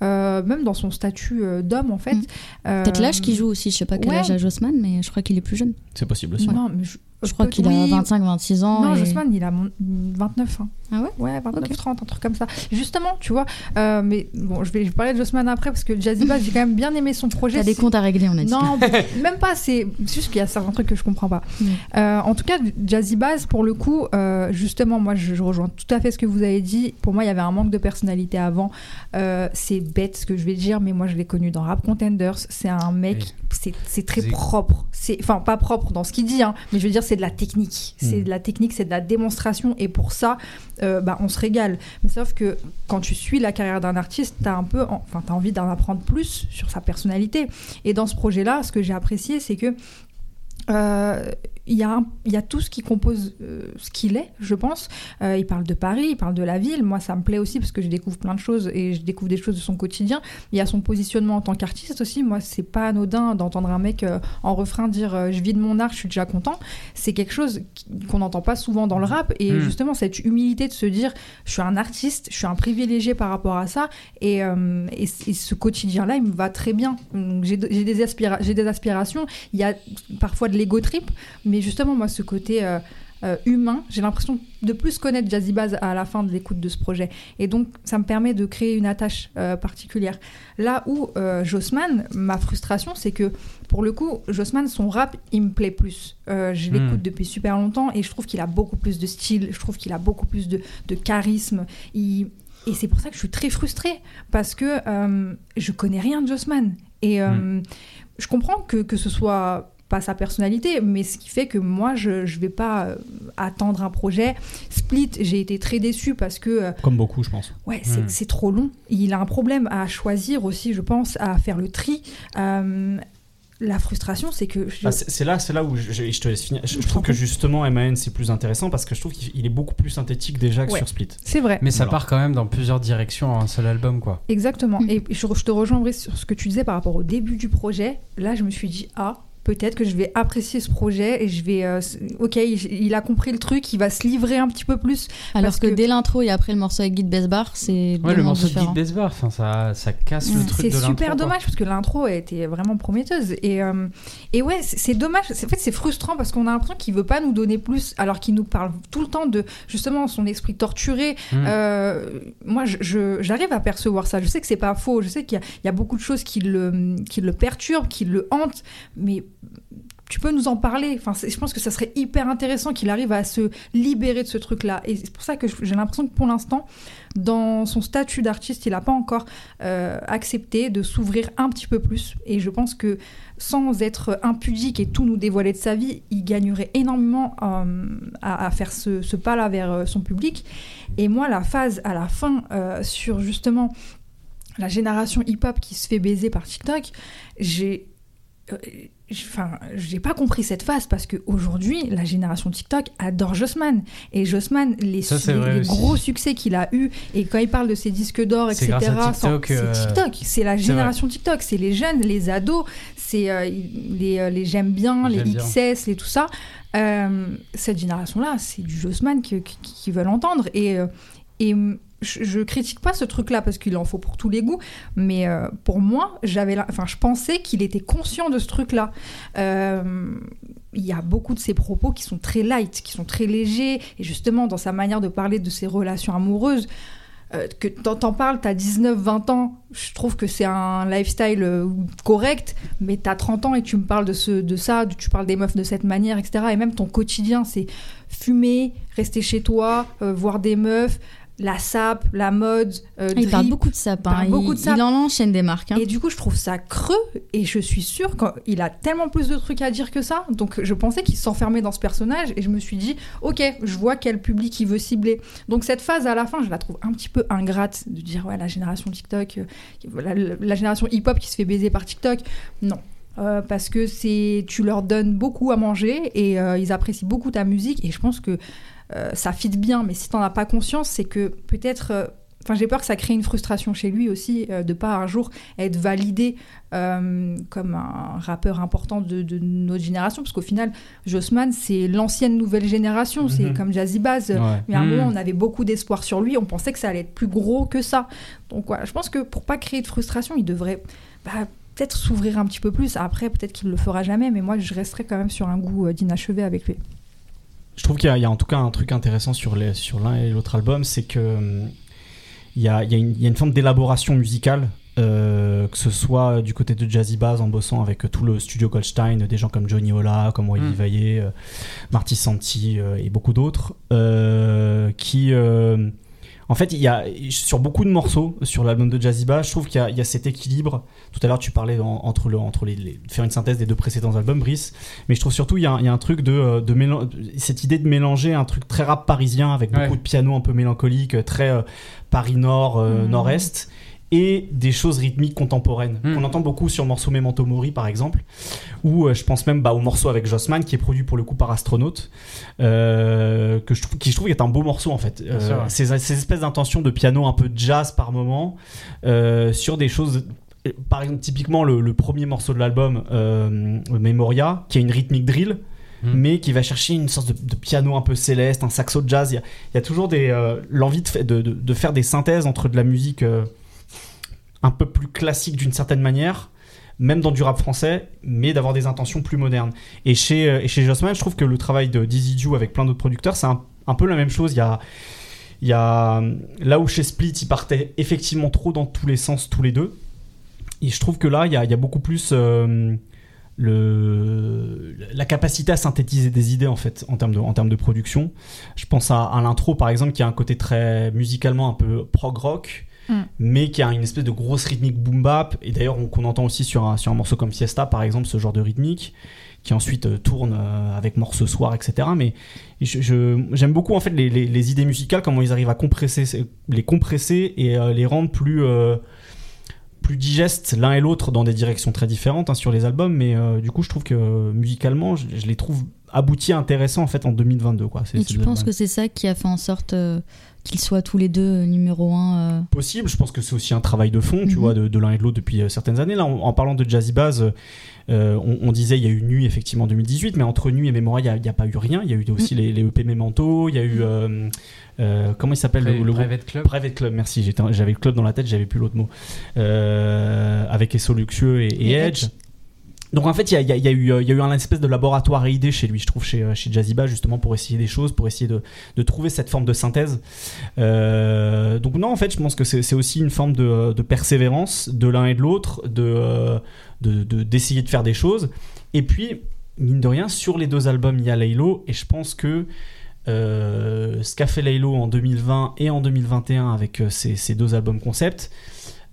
Euh, même dans son statut euh, d'homme, en fait.
Mm.
Euh,
Peut-être l'âge qui joue aussi. Je sais pas quel
ouais.
âge a Jossman, mais je crois qu'il est plus jeune.
C'est possible aussi.
Non, mais je,
Je crois qu'il a
oui,
25-26 ans.
Non,
et-
Jossman, il a mon- 29. hein.
Ah ouais?
Ouais, 29,
Ok.
30, un truc comme ça. Justement, tu vois. euh, mais bon, je vais, je vais parler de Jossman après parce que Jazzy Bass, j'ai quand même bien aimé son projet.
T'as des comptes à régler, on a dit.
Non, même pas. C'est juste qu'il y a certains trucs que je comprends pas.
Mm.
Euh, en tout cas, Jazzy Bass, pour le coup, euh, justement, moi, je, je rejoins tout à fait ce que vous avez dit. Pour moi, il y avait un manque de personnalité avant. Euh, c'est bête ce que je vais dire, mais moi, je l'ai connu dans Rap Contenders. C'est un mec,
Oui.
C'est très propre. Enfin pas propre dans ce qu'il dit, hein, mais je veux dire, c'est de la technique. C'est
Mm.
de la technique, c'est de la démonstration, et pour ça, euh, bah, on se régale. Mais sauf que quand tu suis la carrière d'un artiste, t'as un peu, en- enfin, t'as envie d'en apprendre plus sur sa personnalité. Et dans ce projet-là, ce que j'ai apprécié, c'est que euh, il y, a un- il y a tout ce qui compose euh, ce qu'il est, je pense. Euh, il parle de Paris, il parle de la ville. Moi, ça me plaît aussi parce que je découvre plein de choses et je découvre des choses de son quotidien. Il y a son positionnement en tant qu'artiste aussi. Moi, c'est pas anodin d'entendre un mec euh, en refrain dire Je vis de mon art, je suis déjà content. C'est quelque chose qu'on n'entend pas souvent dans le rap. Et
Mm.
justement, cette humilité de se dire Je suis un artiste, je suis un privilégié par rapport à ça. Et, et, et ce quotidien-là, il me va très bien. J'ai des, aspira- des aspirations. Il y a parfois de l'ego trip, mais justement, moi, ce côté euh, euh, humain, j'ai l'impression de plus connaître Jazzy Bass à la fin de l'écoute de ce projet. Et donc, ça me permet de créer une attache euh, particulière. Là où euh, Jossman, ma frustration, c'est que pour le coup, Jossman, son rap, il me plaît plus. Euh, je l'écoute
Hmm.
depuis super longtemps et je trouve qu'il a beaucoup plus de style, je trouve qu'il a beaucoup plus de, de charisme. Il- Et c'est pour ça que je suis très frustrée parce que je connais rien de Jossman. Et euh, je comprends que, que ce soit pas sa personnalité, mais ce qui fait que moi, je je vais pas euh, attendre un projet. Split, j'ai été très déçue parce que euh,
Comme beaucoup, je pense.
Ouais, c'est
Hmm.
c'est trop long. Il a un problème à choisir aussi, je pense, à faire le tri. Euh, la frustration, c'est que. je-
Bah, c'est là, c'est là où je, je- je te laisse finir. Je, trouve que justement MAN c'est plus intéressant parce que je trouve qu'il il est beaucoup plus synthétique déjà que
Ouais.
sur Split.
c'est vrai.
Mais ça
Voilà.
part quand même dans plusieurs directions en un seul album, quoi.
Exactement.
Mm.
Et je, je te rejoins Brice, sur ce que tu disais par rapport au début du projet. Là, je me suis dit, ah, peut-être que je vais apprécier ce projet et je vais. euh, ok, il, a compris le truc, il va se livrer un petit peu plus.
Alors que,
que-
dès l'intro et après le morceau avec Guy de Besbar, c'est
Ouais, le morceau de
différent.
Guy Besbar, enfin, ça, ça casse le truc
C'est
de
super
quoi.
dommage parce que l'intro a été vraiment prometteuse. Et, euh, et ouais, c'est dommage. En fait, c'est frustrant parce qu'on a l'impression qu'il veut pas nous donner plus alors qu'il nous parle tout le temps de justement son esprit torturé.
Mm.
Euh, moi, je- je- j'arrive à percevoir ça. Je sais que c'est pas faux. Je sais qu'il y, a- il y a beaucoup de choses qui le, qui le perturbent, qui le hantent. Mais tu peux nous en parler. Enfin, je pense que ça serait hyper intéressant qu'il arrive à se libérer de ce truc-là. Et c'est pour ça que j'ai l'impression que pour l'instant, dans son statut d'artiste, il n'a pas encore euh, accepté de s'ouvrir un petit peu plus. Et je pense que sans être impudique et tout nous dévoiler de sa vie, il gagnerait énormément euh, à, faire ce, pas-là vers euh, son public. Et moi, la phase à la fin sur justement la génération hip-hop qui se fait baiser par TikTok, j'ai enfin, j'ai pas compris cette phase parce qu'aujourd'hui, la génération TikTok adore Jossman. Et Jossman, les,
Ça,
su- gros succès qu'il a eu et quand il parle de ses disques d'or, etc.,
TikTok,
c'est
euh,
TikTok, c'est la génération TikTok, c'est les jeunes, les ados, c'est euh, les, euh, les j'aime bien, les
J'aime bien.
XS, les tout ça. Euh, cette génération-là, c'est du Jossman que- qui, qui veulent entendre. Et, et je, critique pas ce truc-là parce qu'il en faut pour tous les goûts, mais euh, pour moi, j'avais, enfin, je pensais qu'il était conscient de ce truc-là. Euh, il y a beaucoup de ses propos qui sont très light, qui sont très légers, et justement dans sa manière de parler de ses relations amoureuses. euh, que t'en parles, t'as 19-20 ans, je trouve que c'est un lifestyle euh, correct, mais t'as 30 ans et tu me parles de, ce, de ça, tu parles des meufs de cette manière, etc. Et même ton quotidien, c'est fumer, rester chez toi, voir des meufs, la sape, la mode, euh,
Il parle beaucoup de sapin.
parle
Il,
beaucoup de sap.
il en enchaîne des marques. hein.
Et du coup, je trouve ça creux et je suis sûre qu'il a tellement plus de trucs à dire que ça. Donc, je pensais qu'il s'enfermait dans ce personnage et je me suis dit, ok, je vois quel public il veut cibler. Donc, cette phase à la fin, je la trouve un petit peu ingrate de dire, ouais, la génération TikTok, euh, la, la- la génération hip-hop qui se fait baiser par TikTok. Non. Euh, parce que c'est tu leur donnes beaucoup à manger et euh, ils apprécient beaucoup ta musique et je pense que ça fit bien mais si t'en as pas conscience c'est que peut-être euh, Enfin, j'ai peur que ça crée une frustration chez lui aussi euh, de pas un jour être validé euh, comme un rappeur important de, de notre génération, parce qu'au final, Jossman, c'est l'ancienne nouvelle génération, c'est
Mhm.
comme Jazzy Bass.
Ouais.
Mais à un
Mhm.
moment, on avait beaucoup d'espoir sur lui, on pensait que ça allait être plus gros que ça. Donc voilà, je pense que pour pas créer de frustration, il devrait bah, peut-être s'ouvrir un petit peu plus. Après, peut-être qu'il le fera jamais, mais moi, je resterai quand même sur un goût euh, d'inachevé avec lui.
Je trouve qu'il y, a- il y a en tout cas un truc intéressant sur les- sur l'un et l'autre album, c'est que hum, il y a, il y a une, il y a une forme d'élaboration musicale, euh, que ce soit du côté de Jazzy Bass en bossant avec tout le studio Goldstein, des gens comme Johnny Ola, comme Wally
Mm.
Vaillé, euh, Marty Santi euh, et beaucoup d'autres, euh, qui euh, en fait, il y a sur beaucoup de morceaux sur l'album de Jazzy Bass, je trouve qu'il y a, il y a cet équilibre. Tout à l'heure, tu parlais en- entre le entre les, les- faire une synthèse des deux précédents albums, Brice. Mais je trouve surtout il y a, un- il y a un truc de, euh, de mélan- cette idée de mélanger un truc très rap parisien avec beaucoup
Ouais.
de piano un peu mélancolique, très euh, Paris Nord, euh,
Mhm.
Nord-Est. Et des choses rythmiques contemporaines
Mhm.
qu'on entend beaucoup sur le morceau Memento Mori par exemple, ou euh, je pense même bah, au morceau avec Jossman qui est produit pour le coup par Astronaute, euh, que je trouve, qui je trouve est un beau morceau en fait.
Ouais.
ces, ces espèces d'intentions de piano un peu jazz par moment euh, sur des choses par exemple typiquement le, le premier morceau de l'album euh, Memoria qui a une rythmique drill
Mm.
mais qui va chercher une sorte de, de piano un peu céleste un saxo de jazz il y a, il y a toujours des euh, l'envie de, fa- de, de- de faire des synthèses entre de la musique euh, un peu plus classique d'une certaine manière même dans du rap français, mais d'avoir des intentions plus modernes. Et chez, euh, et chez Jossman, je trouve que le travail de Dizzy Ju avec plein d'autres producteurs, c'est un, un peu la même chose. Il y a, il y a là où chez Split, ils partaient effectivement trop dans tous les sens, tous les deux. Et je trouve que là, il y a, il y a beaucoup plus euh, le, la capacité à synthétiser des idées en fait en termes de, en termes de production. Je pense à, à l'intro par exemple qui a un côté très musicalement un peu prog rock.
Mm.
Mais qui a une espèce de grosse rythmique boom bap, et d'ailleurs on- qu'on entend aussi sur un, sur un morceau comme Fiesta par exemple, ce genre de rythmique, qui ensuite euh, tourne euh, avec Mort ce soir, etc. Mais je- je- j'aime beaucoup en fait les, les- les idées musicales, comment ils arrivent à compresser, les compresser et euh, les rendre plus, euh, plus digestes l'un et l'autre dans des directions très différentes hein, sur les albums. Mais euh, du coup, je trouve que musicalement, je, je les trouve aboutis, intéressants en fait en 2022. Quoi.
Et tu penses que c'est ça qui a fait en sorte qu'ils soient tous les deux euh, numéro un euh,
possible. Je pense que c'est aussi un travail de fond, tu
Mhm.
vois, de, de l'un et de l'autre depuis euh, certaines années. Là, en, en parlant de Jazzy Bass, euh, on, on disait il y a eu Nuit effectivement en 2018, mais entre Nuit et Memoria, il n'y a, pas eu rien. Il y a eu aussi les, les EP Memento, il y a eu euh, euh, comment il s'appelle le,
Private Club.
Private Club, merci. j'étais- J'avais le club dans la tête, j'avais plus l'autre mot. Euh, avec Esso Luxueux et, et
Et
Edge.
Edge.
Donc en fait, il y a, eu, euh, y un espèce de laboratoire à idées chez lui, je trouve, chez, euh, chez Jazzy Bass, justement, pour essayer des choses, pour essayer de, trouver cette forme de synthèse. Euh, donc non, en fait, je pense que c'est aussi une forme de, persévérance de l'un et de l'autre, de euh, de- de- d'essayer de, faire des choses. Et puis, mine de rien, sur les deux albums, il y a Laylo, et je pense que ce qu'a fait Laylo en 2020 et en 2021 avec ces deux albums concept,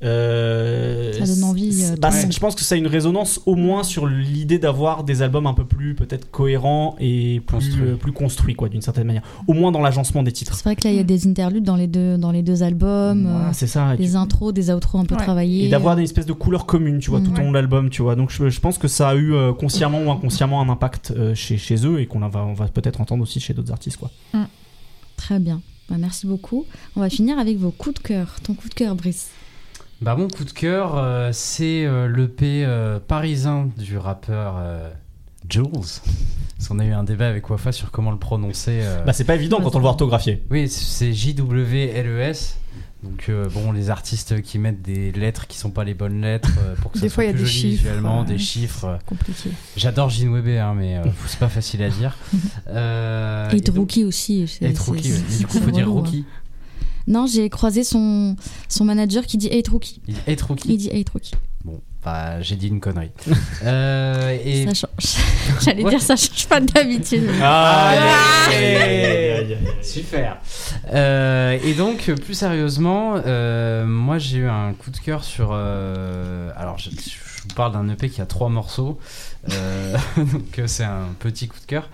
Euh,
Ça donne envie, euh,
bah, je pense que ça a une résonance au moins sur l'idée d'avoir des albums un peu plus peut-être cohérents et plus
Construits.
euh, plus construits quoi d'une certaine manière. Au moins dans l'agencement des titres.
C'est vrai que là, il y a des interludes dans les deux, dans les deux albums, euh,
c'est ça.
Des
tu-
intros, des outros un peu
Ouais.
travaillés.
et d'avoir une espèce de couleur commune, tu vois, tout
Mm.
au long de l'album, tu vois. Donc je, je pense que ça a eu euh, consciemment ou inconsciemment un impact euh, chez, chez eux et qu'on va, on va peut-être entendre aussi chez d'autres artistes, quoi.
Très bien. Bah, merci beaucoup. On va finir avec vos coups de cœur. Ton coup de cœur, Brice.
Bah, mon coup de cœur, euh, c'est euh, l'EP euh, parisien du rappeur euh, Jules. Parce qu'on a eu un débat avec Wafa sur comment le prononcer. euh.
Bah c'est pas évident quand on le voit orthographié.
Oui, c'est J-W-L-E-S. Donc, euh, bon, les artistes qui mettent des lettres qui sont pas les bonnes lettres euh, pour que
Des
ça
fois,
soit
il y a
plus
des chiffres,
visuellement,
ouais.
des chiffres.
Compliqué.
J'adore Ginwebe, hein, mais euh, c'est pas facile à dire. Euh,
Et
et donc-
Rookie aussi. c'est-
Rookie, du coup, faut dire
relou, hein.
Rookie.
Non, j'ai croisé son, son manager qui dit 8 Rookie.
Il dit Rookie.
Il dit 8 Rookie.
Bon, bah, j'ai dit une connerie. Euh, et
Ça change. J'allais
Ouais.
dire ça change pas d'habitude.
Ah,
Ah Super. Euh, et donc, euh, plus sérieusement, euh, moi j'ai eu un coup de cœur sur. euh, alors, je, je vous parle d'un EP qui a trois morceaux. Donc, euh, c'est un petit coup de cœur.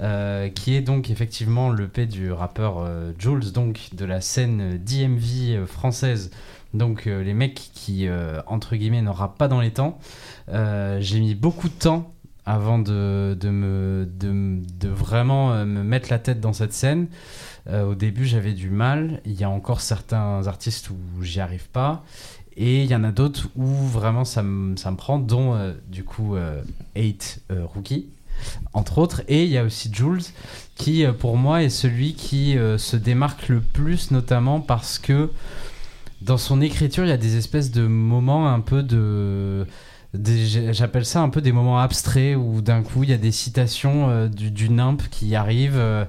euh, qui est donc effectivement l'EP du rappeur euh, Jules, donc de la scène DMV française. Donc, les mecs qui, entre guillemets, rappent pas dans les temps. J'ai mis beaucoup de temps avant de, de, me, de, de vraiment me mettre la tête dans cette scène. Au début, j'avais du mal. Il y a encore certains artistes où j'y arrive pas. Et il y en a d'autres où vraiment ça me, ça prend, dont euh, du coup 8 Rookie, entre autres. Et il y a aussi Jules, qui euh, pour moi est celui qui euh, se démarque le plus, notamment parce que dans son écriture, il y a des espèces de moments un peu de. J'appelle ça un peu des moments abstraits où d'un coup il y a des citations euh, du, du NIMP qui arrivent. euh,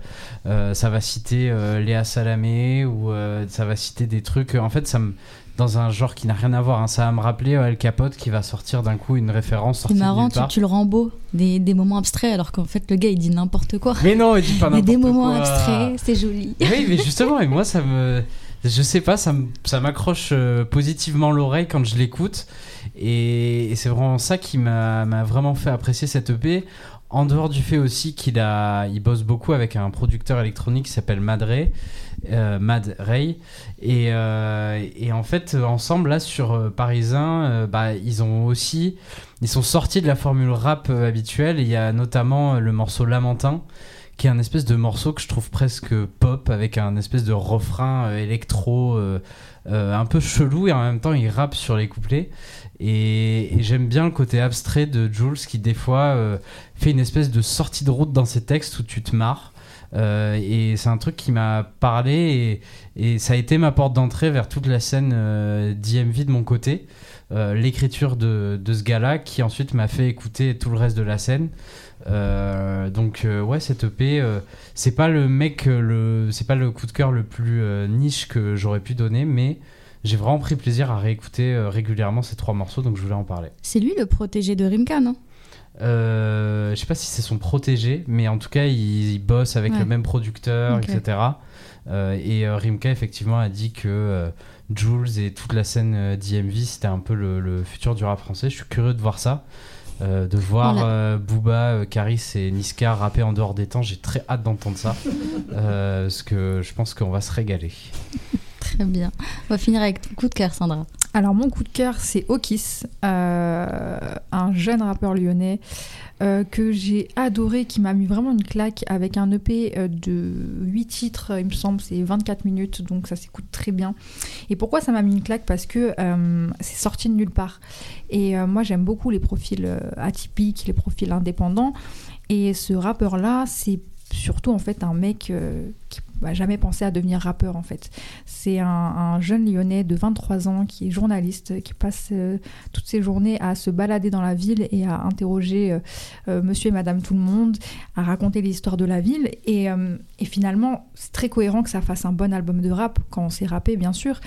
euh, ça va citer euh, Léa Salamé ou euh, ça va citer des trucs. En fait, ça me. Dans un genre qui n'a rien à voir, hein. ça va me rappeler euh, Al Capote qui va sortir d'un coup une référence
C'est
sortie
marrant, tu, le rends beau. Des, des moments abstraits, alors qu'en fait, le gars, il dit n'importe quoi.
Mais non, il dit pas
Mais des
n'importe
moments
quoi.
abstraits, c'est joli.
Oui, mais justement, et moi, ça me. Je sais pas, ça m'accroche euh, positivement l'oreille quand je l'écoute. Et, et c'est vraiment ça qui m'a vraiment fait apprécier cette EP. En dehors du fait aussi qu'il a, il bosse beaucoup avec un producteur électronique qui s'appelle Mad Ray, euh, Mad Ray. Et, euh, et en fait, ensemble, là, sur euh, Parisien, euh, bah, ils ont aussi. Ils sont sortis de la formule rap euh, habituelle. Il y a notamment euh, le morceau Lamentin qui est un espèce de morceau que je trouve presque pop avec un espèce de refrain euh, électro euh, euh, un peu chelou et en même temps il rappe sur les couplets et, j'aime bien le côté abstrait de Jules qui des fois euh, fait une espèce de sortie de route dans ses textes où tu te marres Euh, et c'est un truc qui m'a parlé et, ça a été ma porte d'entrée vers toute la scène euh, d'IMV de mon côté Euh, l'écriture de, de ce gars-là qui ensuite m'a fait écouter tout le reste de la scène. Euh, donc ouais cette EP c'est pas le mec le c'est pas le coup de cœur le plus niche que j'aurais pu donner mais j'ai vraiment pris plaisir à réécouter régulièrement ces trois morceaux donc je voulais en parler.
C'est lui le protégé de Rimka, non?
Euh, je sais pas si c'est son protégé mais en tout cas il, il bosse avec
Ouais.
le même producteur etc Euh, et euh, Rimka effectivement a dit que euh, Jules et toute la scène euh, d'IMV c'était un peu le, le futur du rap français je suis curieux de voir ça euh, de voir
Voilà.
euh, Booba, euh, Karis et Niska rapper en dehors des temps, j'ai très hâte d'entendre ça. Euh, parce que je pense qu'on va se régaler.
Très bien. On va finir avec ton coup de cœur, Sandra.
Alors mon coup de cœur c'est Okis, euh, un jeune rappeur lyonnais euh, que j'ai adoré, qui m'a mis vraiment une claque avec un EP euh, de 8 titres, il me semble, c'est 24 minutes, donc ça s'écoute très bien. Et pourquoi ça m'a mis une claque? Parce que c'est sorti de nulle part. Et moi j'aime beaucoup les profils atypiques, les profils indépendants. Et ce rappeur-là, c'est surtout en fait un mec euh, qui n'a jamais pensé à devenir rappeur en fait. C'est un, un jeune lyonnais de 23 ans qui est journaliste, qui passe euh, toutes ses journées à se balader dans la ville et à interroger euh, monsieur et madame tout le monde, à raconter l'histoire de la ville. Et, et finalement, c'est très cohérent que ça fasse un bon album de rap, quand on sait rapper bien sûr.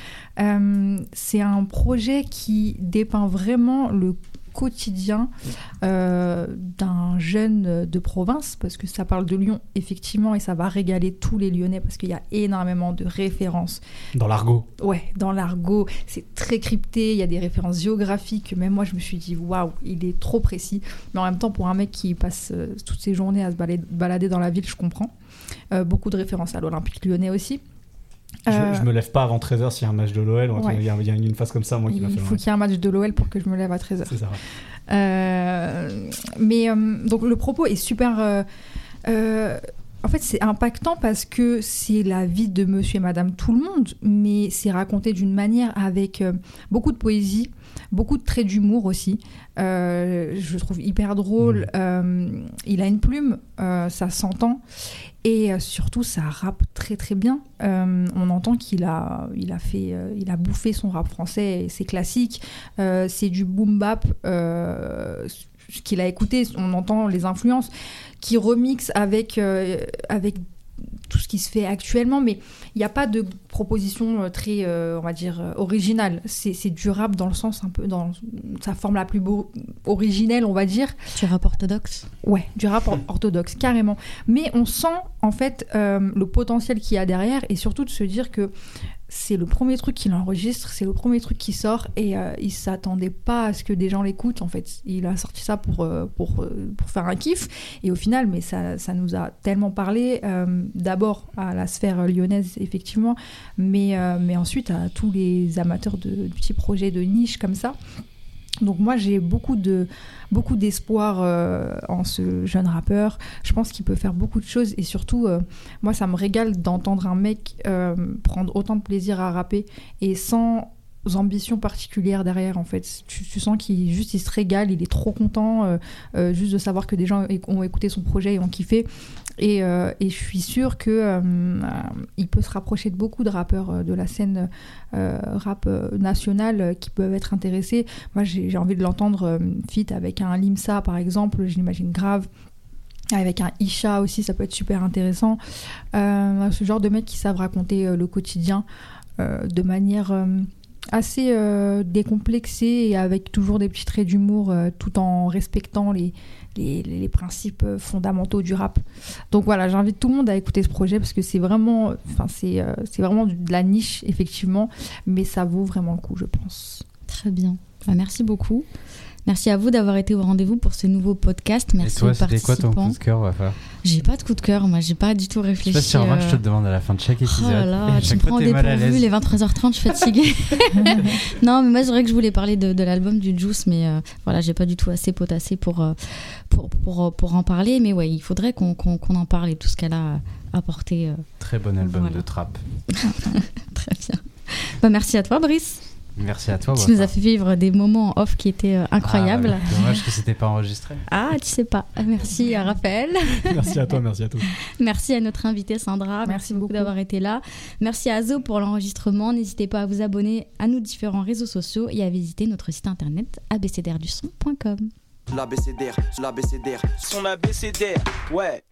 C'est un projet qui dépeint vraiment le quotidien euh, d'un jeune de province, parce que ça parle de Lyon, effectivement, et ça va régaler tous les Lyonnais, parce qu'il y a énormément de références.
Dans l'argot.
Ouais, dans l'argot, c'est très crypté, il y a des références géographiques, même moi je me suis dit, waouh, il est trop précis. Mais en même temps, pour un mec qui passe euh, toutes ses journées à se balader, balader dans la ville, je comprends. Euh, beaucoup de références à l'Olympique lyonnais aussi.
Je,
Euh,
je me lève pas avant 13h s'il y a un match de l'OL.
Ouais.
Il y, a- il y a une phase comme ça, moi, qui m'a
il
fait
faut
mal.
qu'il y ait un match de l'OL pour que je me lève à 13h.
C'est ça.
Euh, mais euh, donc le propos est super. euh, en fait, c'est impactant parce que c'est la vie de monsieur et madame tout le monde, mais c'est raconté d'une manière avec euh, beaucoup de poésie, beaucoup de traits d'humour aussi. Euh, je le trouve hyper drôle. Euh, il a une plume, euh, ça s'entend. Et surtout, ça rappe très très bien. On entend qu'il a, il a fait, il a bouffé son rap français, c'est classique. C'est du boom bap qu'il a écouté. On entend les influences qui remixent avec euh, avec tout ce qui se fait actuellement, mais il n'y a pas de proposition euh, très, euh, on va dire, originale. C'est du rap dans le sens un peu, dans sa forme la plus beau- originelle, on va dire.
Tu rap orthodoxe?
Ouais, du rap or- orthodoxe, carrément. Mais on sent en fait euh, le potentiel qu'il y a derrière et surtout de se dire que c'est le premier truc qu'il enregistre, c'est le premier truc qui sort et euh, il s'attendait pas à ce que des gens l'écoutent en fait. Il a sorti ça pour, euh, euh, faire un kiff et au final, mais ça, nous a tellement parlé, euh, d'abord à la sphère lyonnaise effectivement, mais, mais ensuite à tous les amateurs de, de petits projets de niche comme ça. Donc moi j'ai beaucoup de beaucoup d'espoir euh, en ce jeune rappeur. Je pense qu'il peut faire beaucoup de choses et surtout euh, moi ça me régale d'entendre un mec euh, prendre autant de plaisir à rapper et sans ambition particulière derrière en fait. Tu, sens qu'il juste il se régale, il est trop content euh, euh, juste de savoir que des gens ont écouté son projet et ont kiffé. Et, euh, je suis sûre que il peut se rapprocher de beaucoup de rappeurs de la scène rap nationale qui peuvent être intéressés. Moi, j'ai envie de l'entendre fit avec un Limsa, par exemple, je l'imagine grave. Avec un Isha aussi, ça peut être super intéressant. Ce genre de mecs qui savent raconter le quotidien de manière assez euh, décomplexée et avec toujours des petits traits d'humour euh, tout en respectant les, les, principes fondamentaux du rap. Donc voilà, j'invite tout le monde à écouter ce projet parce que c'est vraiment, c'est euh, c'est vraiment de la niche effectivement, mais ça vaut vraiment le coup, je pense.
Très bien. Bah, merci beaucoup. Merci à vous d'avoir été au rendez-vous pour ce nouveau podcast. Merci
Et toi, c'était quoi ton coup de cœur, Wafa
J'ai pas de coup de cœur, moi, j'ai pas du tout
Je sais
réfléchi.
pas si je
euh,
te le demande à la fin de chaque
Oh
épisode.
là
Et
là,
à
tu me prends dépourvu, les 23h30, je suis fatiguée. non, mais moi, c'est vrai que je voulais parler de, de l'album du Juice, mais euh, voilà, j'ai pas du tout assez potassé pour, euh, pour, pour, euh, pour en parler. Mais ouais, il faudrait qu'on qu'on en parle et tout ce qu'elle a apporté. euh,
Très bon album
Voilà.
de trap.
très bien. Bah, merci à toi, Brice.
Merci à toi.
tu nous as fait vivre des moments en off qui étaient euh, incroyables.
Ah. Dommage que c'était pas enregistré.
Ah, tu sais pas. Merci à Raphaël.
Merci à toi, merci à tous.
Merci à notre invitée Sandra. Merci, beaucoup
beaucoup.
d'avoir été là. Merci à Zo pour l'enregistrement. N'hésitez pas à vous abonner à nos différents réseaux sociaux et à visiter notre site internet abcdrduson.com.
L'ABCDR, l'ABCDR.
Son abécédaire, ouais.